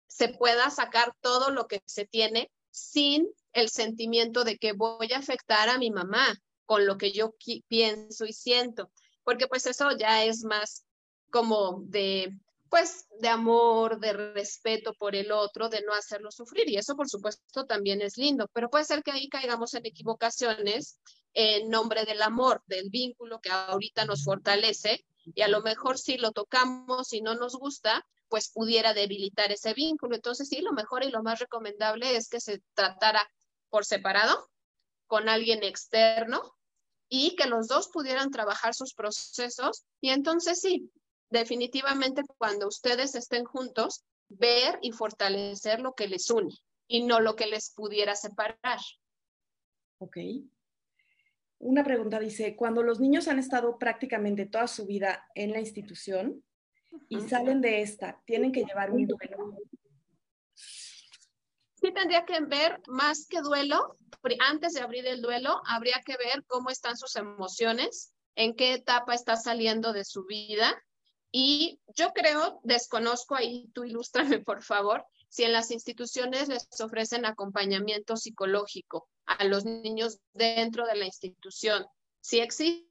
Speaker 3: se pueda sacar todo lo que se tiene sin el sentimiento de que voy a afectar a mi mamá con lo que yo pienso y siento, porque pues eso ya es más como de pues de amor, de respeto por el otro, de no hacerlo sufrir. Y eso, por supuesto, también es lindo, pero puede ser que ahí caigamos en equivocaciones en nombre del amor, del vínculo que ahorita nos fortalece y a lo mejor si lo tocamos y no nos gusta, pues pudiera debilitar ese vínculo. Entonces sí, lo mejor y lo más recomendable es que se tratara por separado con alguien externo y que los dos pudieran trabajar sus procesos y entonces sí, definitivamente cuando ustedes estén juntos, ver y fortalecer lo que les une y no lo que les pudiera separar.
Speaker 1: Ok. Una pregunta dice, cuando los niños han estado prácticamente toda su vida en la institución y salen de esta, ¿tienen que llevar un duelo?
Speaker 3: Sí, tendría que ver más que duelo, antes de abrir el duelo, habría que ver cómo están sus emociones, en qué etapa está saliendo de su vida. Y yo creo, desconozco ahí, tú ilústrame por favor, si en las instituciones les ofrecen acompañamiento psicológico a los niños dentro de la institución. Si existe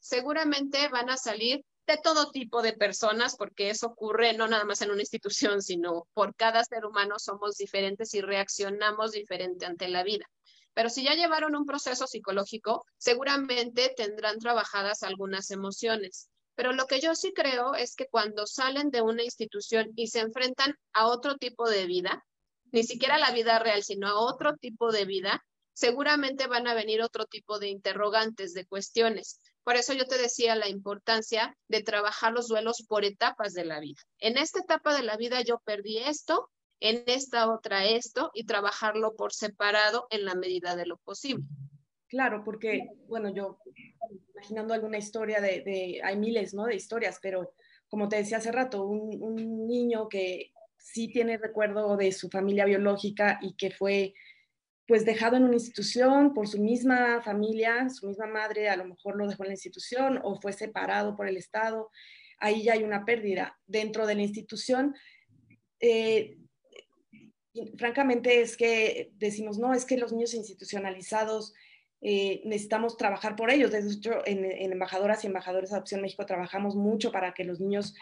Speaker 3: seguramente van a salir de todo tipo de personas, porque eso ocurre no nada más en una institución, sino por cada ser humano somos diferentes y reaccionamos diferente ante la vida. Pero si ya llevaron un proceso psicológico, seguramente tendrán trabajadas algunas emociones. Pero lo que yo sí creo es que cuando salen de una institución y se enfrentan a otro tipo de vida, ni siquiera la vida real, sino a otro tipo de vida, seguramente van a venir otro tipo de interrogantes, de cuestiones. Por eso yo te decía la importancia de trabajar los duelos por etapas de la vida. En esta etapa de la vida yo perdí esto, en esta otra esto, y trabajarlo por separado en la medida de lo posible.
Speaker 1: Claro, porque, bueno, yo imaginando alguna historia de, hay miles, ¿no? De historias, pero como te decía hace rato, un, niño que sí tiene recuerdo de su familia biológica y que fue pues dejado en una institución por su misma familia, su misma madre a lo mejor lo dejó en la institución o fue separado por el Estado, ahí ya hay una pérdida. Dentro de la institución, eh, francamente es que decimos, no, es que los niños institucionalizados eh, necesitamos trabajar por ellos. De hecho, en, en, Embajadoras y Embajadores de Adopción México trabajamos mucho para que los niños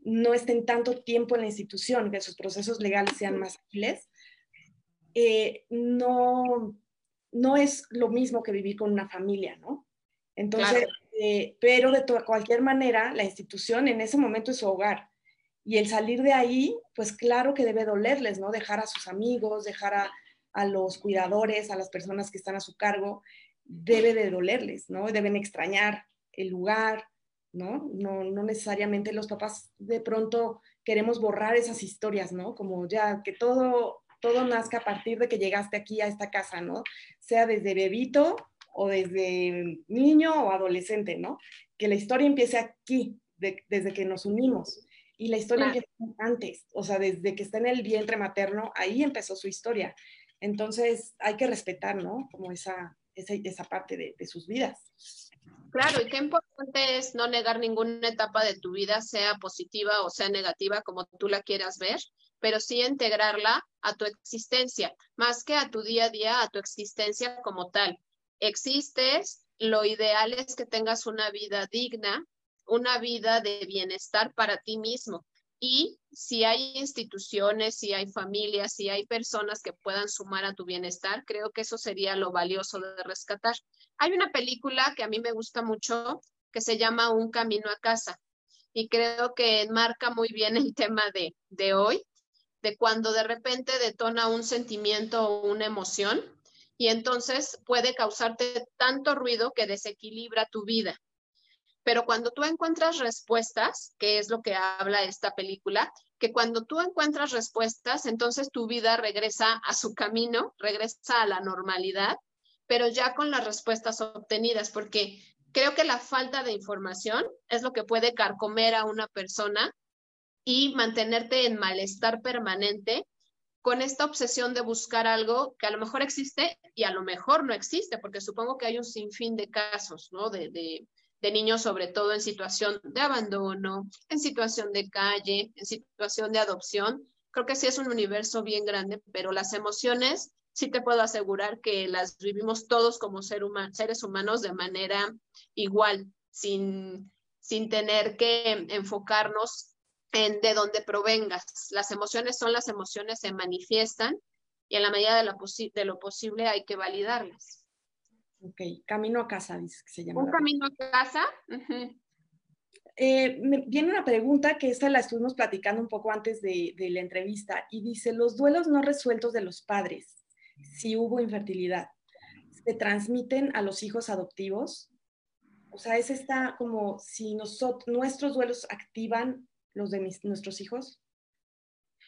Speaker 1: no estén tanto tiempo en la institución, que sus procesos legales sean más ágiles eh, no, no es lo mismo que vivir con una familia, ¿no? Entonces, eh, pero de cualquier manera, la institución en ese momento es su hogar. Y el salir de ahí, pues claro que debe dolerles, ¿no? Dejar a sus amigos, dejar a, a los cuidadores, a las personas que están a su cargo, debe de dolerles, ¿no? Deben extrañar el lugar, ¿no? No, no necesariamente los papás de pronto queremos borrar esas historias, ¿no? Como ya que todo todo nazca a partir de que llegaste aquí a esta casa, ¿no? Sea desde bebito o desde niño o adolescente, ¿no? Que la historia empiece aquí, desde que nos unimos. Y la historia empieza antes, o sea, desde que está en el vientre materno, ahí empezó su historia. Entonces hay que respetar, ¿no? Como esa, esa, esa parte de, de sus vidas.
Speaker 3: Claro, y qué importante es no negar ninguna etapa de tu vida, sea positiva o sea negativa, como tú la quieras ver, pero sí integrarla a tu existencia, más que a tu día a día, a tu existencia como tal. Existes, lo ideal es que tengas una vida digna, una vida de bienestar para ti mismo. Y si hay instituciones, si hay familias, si hay personas que puedan sumar a tu bienestar, creo que eso sería lo valioso de rescatar. Hay una película que a mí me gusta mucho que se llama Un Camino a Casa y creo que marca muy bien el tema de, de hoy de cuando de repente detona un sentimiento o una emoción y entonces puede causarte tanto ruido que desequilibra tu vida. Pero cuando tú encuentras respuestas, que es lo que habla esta película, que cuando tú encuentras respuestas, entonces tu vida regresa a su camino, regresa a la normalidad, pero ya con las respuestas obtenidas, porque creo que la falta de información es lo que puede carcomer a una persona y mantenerte en malestar permanente con esta obsesión de buscar algo que a lo mejor existe y a lo mejor no existe, porque supongo que hay un sinfín de casos, ¿no? De, de, niños, sobre todo en situación de abandono, en situación de calle, en situación de adopción. Creo que sí es un universo bien grande, pero las emociones sí te puedo asegurar que las vivimos todos como ser seres humanos de manera igual, sin, sin tener que enfocarnos en de dónde provengas. Las emociones son las emociones, se manifiestan y en la medida de lo, de lo posible hay que validarlas.
Speaker 1: Ok, camino a casa, dice que se llama.
Speaker 3: Un camino a casa.
Speaker 1: Eh, me viene una pregunta que esta la estuvimos platicando un poco antes de, de la entrevista y dice, los duelos no resueltos de los padres, si hubo infertilidad, ¿se transmiten a los hijos adoptivos? O sea, es esta como si nosotros, nuestros duelos activan los de nuestros hijos?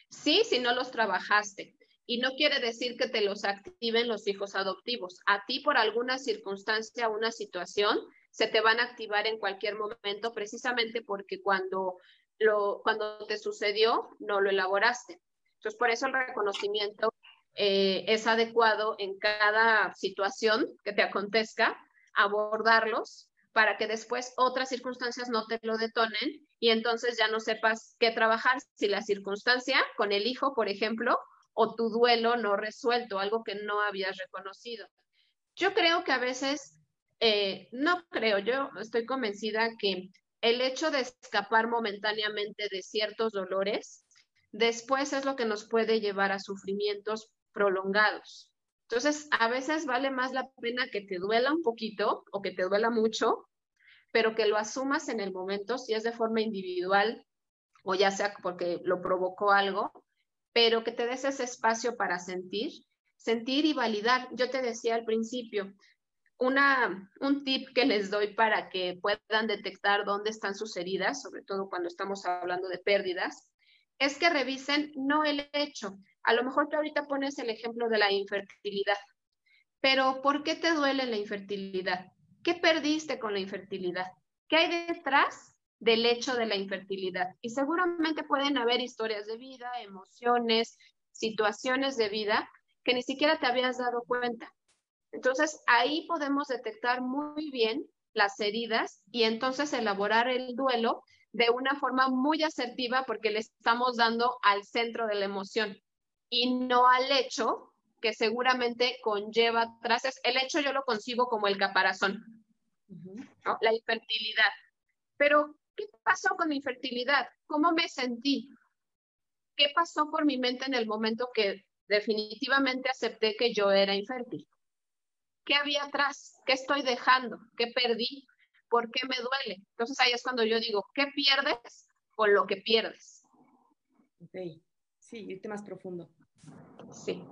Speaker 3: Sí, si no los trabajaste. Y no quiere decir que te los activen los hijos adoptivos. A ti por alguna circunstancia, una situación, se te van a activar en cualquier momento precisamente porque cuando, lo, cuando te sucedió no lo elaboraste. Entonces, por eso el reconocimiento eh, es adecuado en cada situación que te acontezca, abordarlos para que después otras circunstancias no te lo detonen y entonces ya no sepas qué trabajar, si la circunstancia con el hijo, por ejemplo, o tu duelo no resuelto, algo que no habías reconocido. Yo creo que a veces eh, no creo, yo estoy convencida que el hecho de escapar momentáneamente de ciertos dolores, después es lo que nos puede llevar a sufrimientos prolongados. Entonces, a veces vale más la pena que te duela un poquito o que te duela mucho, pero que lo asumas en el momento, si es de forma individual o ya sea porque lo provocó algo, pero que te des ese espacio para sentir, sentir y validar. Yo te decía al principio, una, un tip que les doy para que puedan detectar dónde están sus heridas, sobre todo cuando estamos hablando de pérdidas, es que revisen no el hecho. A lo mejor tú ahorita pones el ejemplo de la infertilidad, pero ¿por qué te duele la infertilidad? ¿Qué perdiste con la infertilidad? ¿Qué hay detrás del hecho de la infertilidad? Y seguramente pueden haber historias de vida, emociones, situaciones de vida que ni siquiera te habías dado cuenta. Entonces, ahí podemos detectar muy bien las heridas y entonces elaborar el duelo de una forma muy asertiva porque le estamos dando al centro de la emoción y no al hecho que seguramente conlleva atrás. El hecho yo lo concibo como el caparazón, la infertilidad. Pero, ¿qué pasó con mi infertilidad? ¿Cómo me sentí? ¿Qué pasó por mi mente en el momento que definitivamente acepté que yo era infértil? ¿Qué había atrás? ¿Qué estoy dejando? ¿Qué perdí? ¿Por qué me duele? Entonces ahí es cuando yo digo, ¿qué pierdes con lo que pierdes?
Speaker 1: Ok, sí, irte más profundo.
Speaker 3: Sí.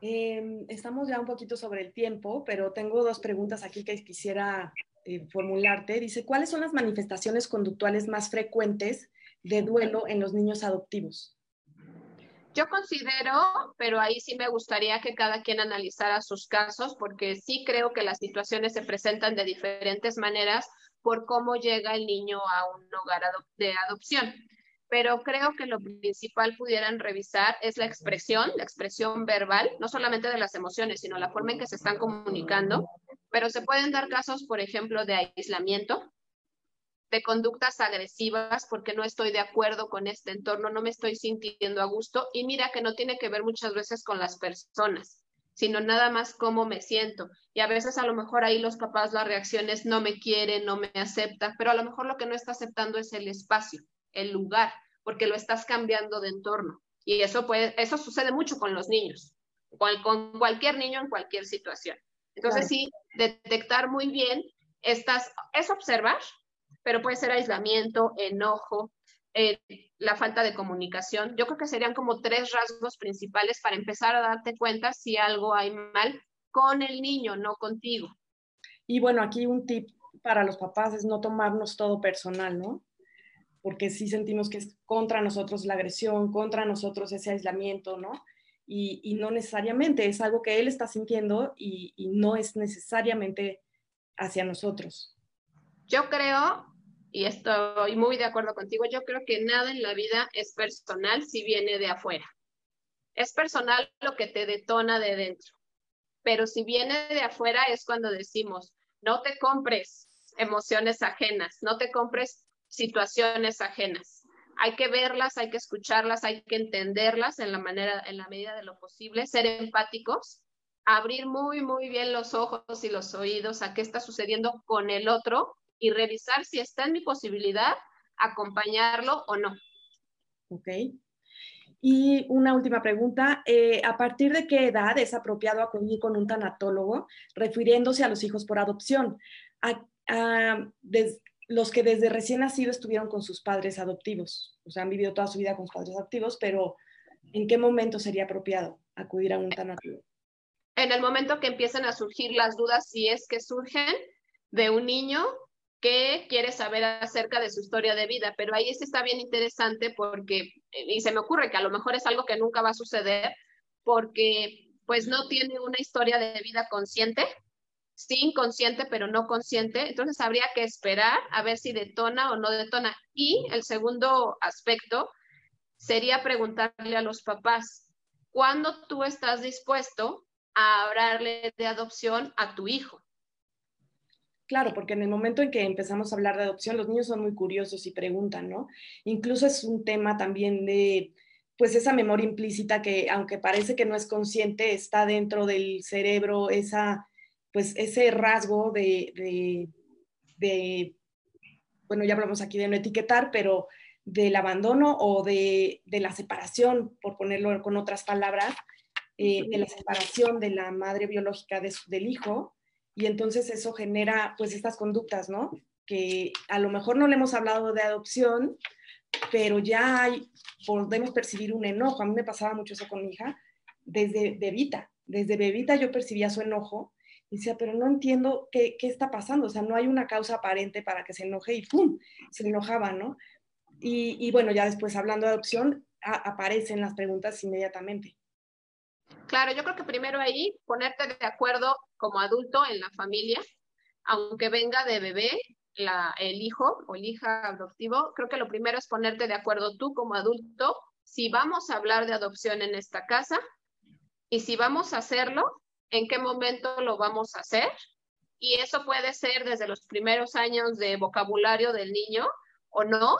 Speaker 1: Em, estamos ya un poquito sobre el tiempo, pero tengo dos preguntas aquí que quisiera eh, formularte. Dice, ¿cuáles son las manifestaciones conductuales más frecuentes de duelo en los niños adoptivos?
Speaker 3: Yo considero, pero ahí sí me gustaría que cada quien analizara sus casos, porque sí creo que las situaciones se presentan de diferentes maneras por cómo llega el niño a un hogar de adopción. Pero creo que lo principal pudieran revisar es la expresión, la expresión verbal, no solamente de las emociones, sino la forma en que se están comunicando. Pero se pueden dar casos, por ejemplo, de aislamiento, de conductas agresivas porque no estoy de acuerdo con este entorno, no me estoy sintiendo a gusto y mira que no tiene que ver muchas veces con las personas, sino nada más cómo me siento. Y a veces a lo mejor ahí los papás las reacciones no me quieren, no me aceptan, pero a lo mejor lo que no está aceptando es el espacio, el lugar, porque lo estás cambiando de entorno. Y eso puede, eso sucede mucho con los niños, con, cualquier niño en cualquier situación. Entonces sí, detectar muy bien estas, es observar, pero puede ser aislamiento, enojo, eh, la falta de comunicación. Yo creo que serían como tres rasgos principales para empezar a darte cuenta si algo hay mal con el niño, no contigo.
Speaker 1: Y bueno, aquí un tip para los papás es no tomarnos todo personal, ¿no? Porque sí sentimos que es contra nosotros la agresión, contra nosotros ese aislamiento, ¿no? Y, no necesariamente es algo que él está sintiendo y no es necesariamente hacia nosotros.
Speaker 3: Yo creo y estoy muy de acuerdo contigo, yo creo que nada en la vida es personal si viene de afuera. Es personal lo que te detona de dentro. Pero si viene de afuera es cuando decimos, no te compres emociones ajenas, no te compres situaciones ajenas. Hay que verlas, hay que escucharlas, hay que entenderlas en la manera, en la medida de lo posible, ser empáticos, abrir muy, muy bien los ojos y los oídos a qué está sucediendo con el otro y revisar si está en mi posibilidad acompañarlo o no.
Speaker 1: Ok. Y una última pregunta, eh, ¿a partir de qué edad es apropiado acudir con un tanatólogo refiriéndose a los hijos por adopción? A, los que desde recién nacido estuvieron con sus padres adoptivos, o sea, han vivido toda su vida con sus padres adoptivos, pero ¿en qué momento sería apropiado acudir a un tanatólogo?
Speaker 3: En el momento que empiezan a surgir las dudas, si es que surgen de un niño que quiere saber acerca de su historia de vida, pero ahí sí está bien interesante porque, y se me ocurre que a lo mejor es algo que nunca va a suceder, porque pues no tiene una historia de vida consciente, sí inconsciente, pero no consciente, entonces habría que esperar a ver si detona o no detona. Y el segundo aspecto sería preguntarle a los papás, ¿cuándo tú estás dispuesto a hablarle de adopción a tu hijo?
Speaker 1: Claro, porque en el momento en que empezamos a hablar de adopción, los niños son muy curiosos y preguntan, ¿no? Incluso es un tema también de, pues, esa memoria implícita que, aunque parece que no es consciente, está dentro del cerebro, esa, pues ese rasgo de, de, bueno, ya hablamos aquí de no etiquetar, pero del abandono o de, de la separación, por ponerlo con otras palabras, eh, de la separación de la madre biológica de del hijo, y entonces eso genera pues estas conductas, ¿no? Que a lo mejor no le hemos hablado de adopción, pero ya hay, podemos percibir un enojo. A mí me pasaba mucho eso con mi hija desde bebita. Desde bebita yo percibía su enojo y decía, pero no entiendo qué, qué está pasando. O sea, no hay una causa aparente para que se enoje y ¡pum! Se enojaba, ¿no? Y, y bueno, ya después hablando de adopción, aparecen las preguntas inmediatamente.
Speaker 3: Claro, yo creo que primero ahí ponerte de acuerdo como adulto en la familia, aunque venga de bebé la, el hijo o el hija adoptivo, creo que lo primero es ponerte de acuerdo tú como adulto si vamos a hablar de adopción en esta casa y si vamos a hacerlo, en qué momento lo vamos a hacer. Y eso puede ser desde los primeros años de vocabulario del niño o no,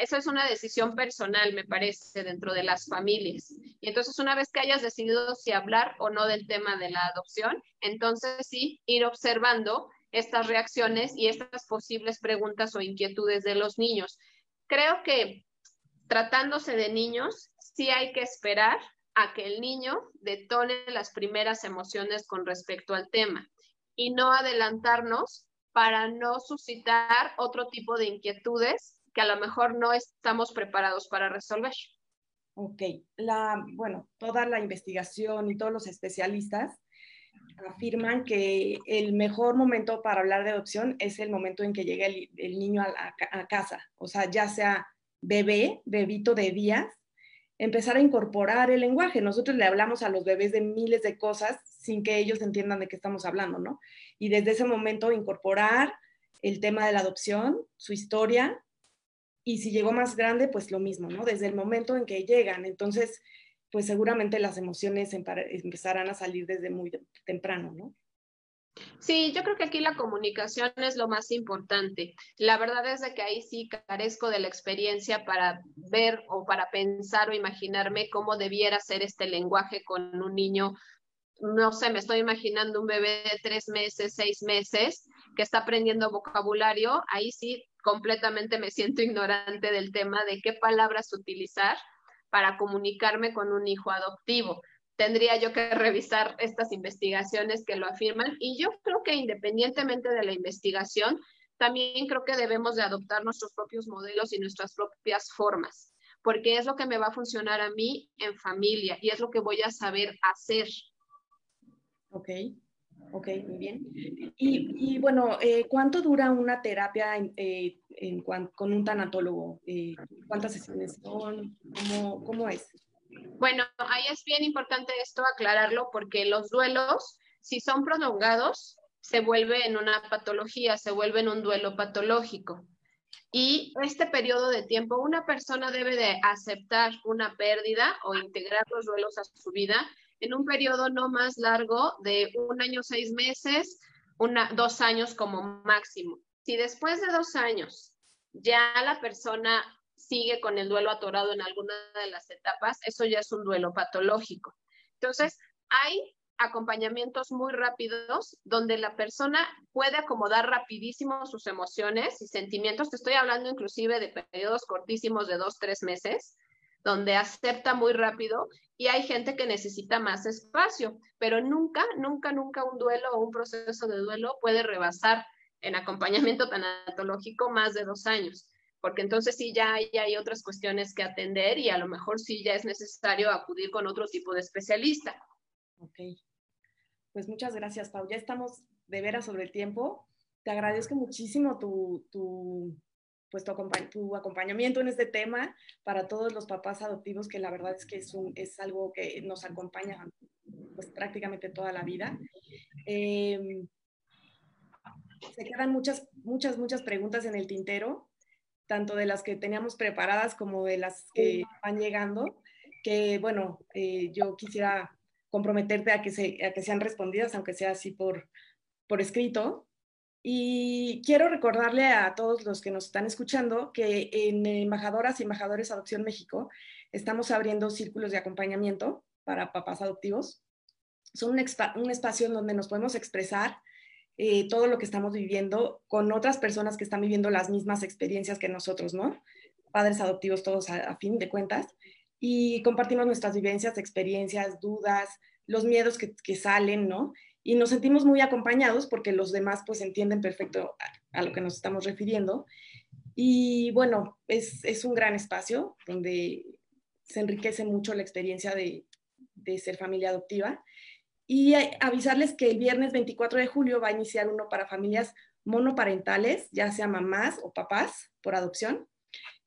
Speaker 3: eso es una decisión personal, me parece, dentro de las familias. Y entonces, una vez que hayas decidido si hablar o no del tema de la adopción, entonces sí, ir observando estas reacciones y estas posibles preguntas o inquietudes de los niños. Creo que tratándose de niños, sí hay que esperar a que el niño detone las primeras emociones con respecto al tema y no adelantarnos para no suscitar otro tipo de inquietudes que a lo mejor no estamos preparados para resolver.
Speaker 1: Ok, la, bueno, toda la investigación y todos los especialistas afirman que el mejor momento para hablar de adopción es el momento en que llega el, niño a, a, casa, o sea, ya sea bebé, bebito de días, empezar a incorporar el lenguaje. Nosotros le hablamos a los bebés de miles de cosas sin que ellos entiendan de qué estamos hablando, ¿no? Y desde ese momento incorporar el tema de la adopción, su historia, y si llegó más grande, pues lo mismo, ¿no? Desde el momento en que llegan. Entonces, pues seguramente las emociones empezarán a salir desde muy temprano, ¿no?
Speaker 3: Sí, yo creo que aquí la comunicación es lo más importante. La verdad es de que ahí sí carezco de la experiencia para ver o para pensar o imaginarme cómo debiera ser este lenguaje con un niño. No sé, me estoy imaginando un bebé de tres meses, seis meses, que está aprendiendo vocabulario. Ahí sí completamente me siento ignorante del tema de qué palabras utilizar para comunicarme con un hijo adoptivo. Tendría yo que revisar estas investigaciones que lo afirman y yo creo que independientemente de la investigación, también creo que debemos de adoptar nuestros propios modelos y nuestras propias formas, porque es lo que me va a funcionar a mí en familia y es lo que voy a saber hacer.
Speaker 1: Ok. Ok, muy bien. Y, bueno, eh, ¿cuánto dura una terapia eh, con un tanatólogo? Eh, ¿Cuántas sesiones son? ¿Cómo, ¿Cómo, es?
Speaker 3: Bueno, ahí es bien importante esto aclararlo porque los duelos, si son prolongados, se vuelve en una patología, se vuelve en un duelo patológico. Y este periodo de tiempo, una persona debe de aceptar una pérdida o integrar los duelos a su vida en un periodo no más largo de un año, seis meses, una, dos años como máximo. Si después de dos años ya la persona sigue con el duelo atorado en alguna de las etapas, eso ya es un duelo patológico. Entonces, hay acompañamientos muy rápidos donde la persona puede acomodar rapidísimo sus emociones y sentimientos. Te estoy hablando inclusive de periodos cortísimos de dos, tres meses, donde acepta muy rápido y hay gente que necesita más espacio, pero nunca, nunca, nunca un duelo o un proceso de duelo puede rebasar en acompañamiento tanatológico más de dos años, porque entonces sí ya hay, hay otras cuestiones que atender y a lo mejor sí ya es necesario acudir con otro tipo de especialista.
Speaker 1: Ok, pues muchas gracias, Pau. Ya estamos de veras sobre el tiempo. Te agradezco muchísimo tu, tu pues tu, acompañamiento en este tema para todos los papás adoptivos, que la verdad es que es, un, es algo que nos acompaña pues, prácticamente toda la vida. Em, se quedan muchas, muchas, muchas preguntas en el tintero, tanto de las que teníamos preparadas como de las que van llegando, que bueno, eh, yo quisiera comprometerte a que, se, a que sean respondidas, aunque sea así por, por escrito. Y quiero recordarle a todos los que nos están escuchando que en Embajadoras y Embajadores Adopción México estamos abriendo círculos de acompañamiento para papás adoptivos. son un, espacio en donde nos podemos expresar eh, todo lo que estamos viviendo con otras personas que están viviendo las mismas experiencias que nosotros, ¿no? Padres adoptivos todos a, fin de cuentas. Y compartimos nuestras vivencias, experiencias, dudas, los miedos que, salen, ¿no? Y nos sentimos muy acompañados porque los demás pues entienden perfecto a, a lo que nos estamos refiriendo. Y bueno, es, es, un gran espacio donde se enriquece mucho la experiencia de, de ser familia adoptiva. Y avisarles que el viernes 24 de julio va a iniciar uno para familias monoparentales, ya sea mamás o papás por adopción.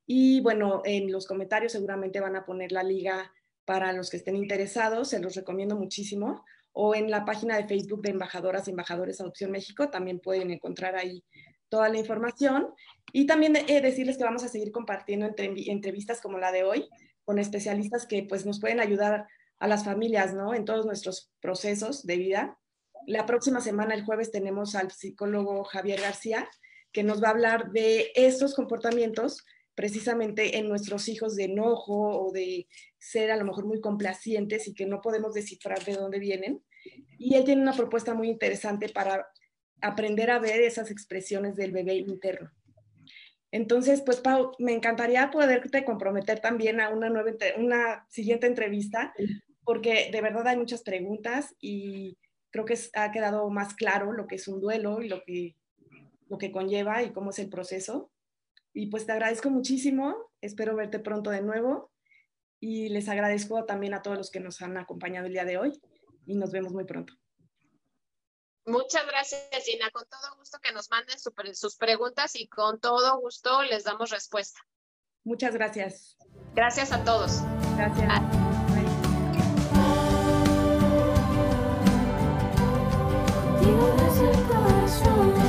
Speaker 1: Y bueno, en los comentarios seguramente van a poner la liga para los que estén interesados, se los recomiendo muchísimo. O en la página de Facebook de Embajadoras y Embajadores Adopción México también pueden encontrar ahí toda la información. Y también eh, decirles que vamos a seguir compartiendo entrevistas como la de hoy con especialistas que pues nos pueden ayudar a las familias, ¿no? En todos nuestros procesos de vida. La próxima semana, el jueves, tenemos al psicólogo Javier García, que nos va a hablar de estos comportamientos precisamente en nuestros hijos de enojo o de ser a lo mejor muy complacientes y que no podemos descifrar de dónde vienen. Y él tiene una propuesta muy interesante para aprender a ver esas expresiones del bebé interno. Entonces, pues Pau, me encantaría poderte comprometer también a una, nueva, una siguiente entrevista porque de verdad hay muchas preguntas y creo que ha quedado más claro lo que es un duelo y lo que, lo que conlleva y cómo es el proceso. Y pues te agradezco muchísimo, espero verte pronto de nuevo y les agradezco también a todos los que nos han acompañado el día de hoy y nos vemos muy pronto.
Speaker 3: Muchas gracias, Gina. Con todo gusto que nos manden sus preguntas y con todo gusto les damos respuesta.
Speaker 1: Muchas gracias.
Speaker 3: Gracias a todos.
Speaker 1: Gracias.
Speaker 4: desde el corazón.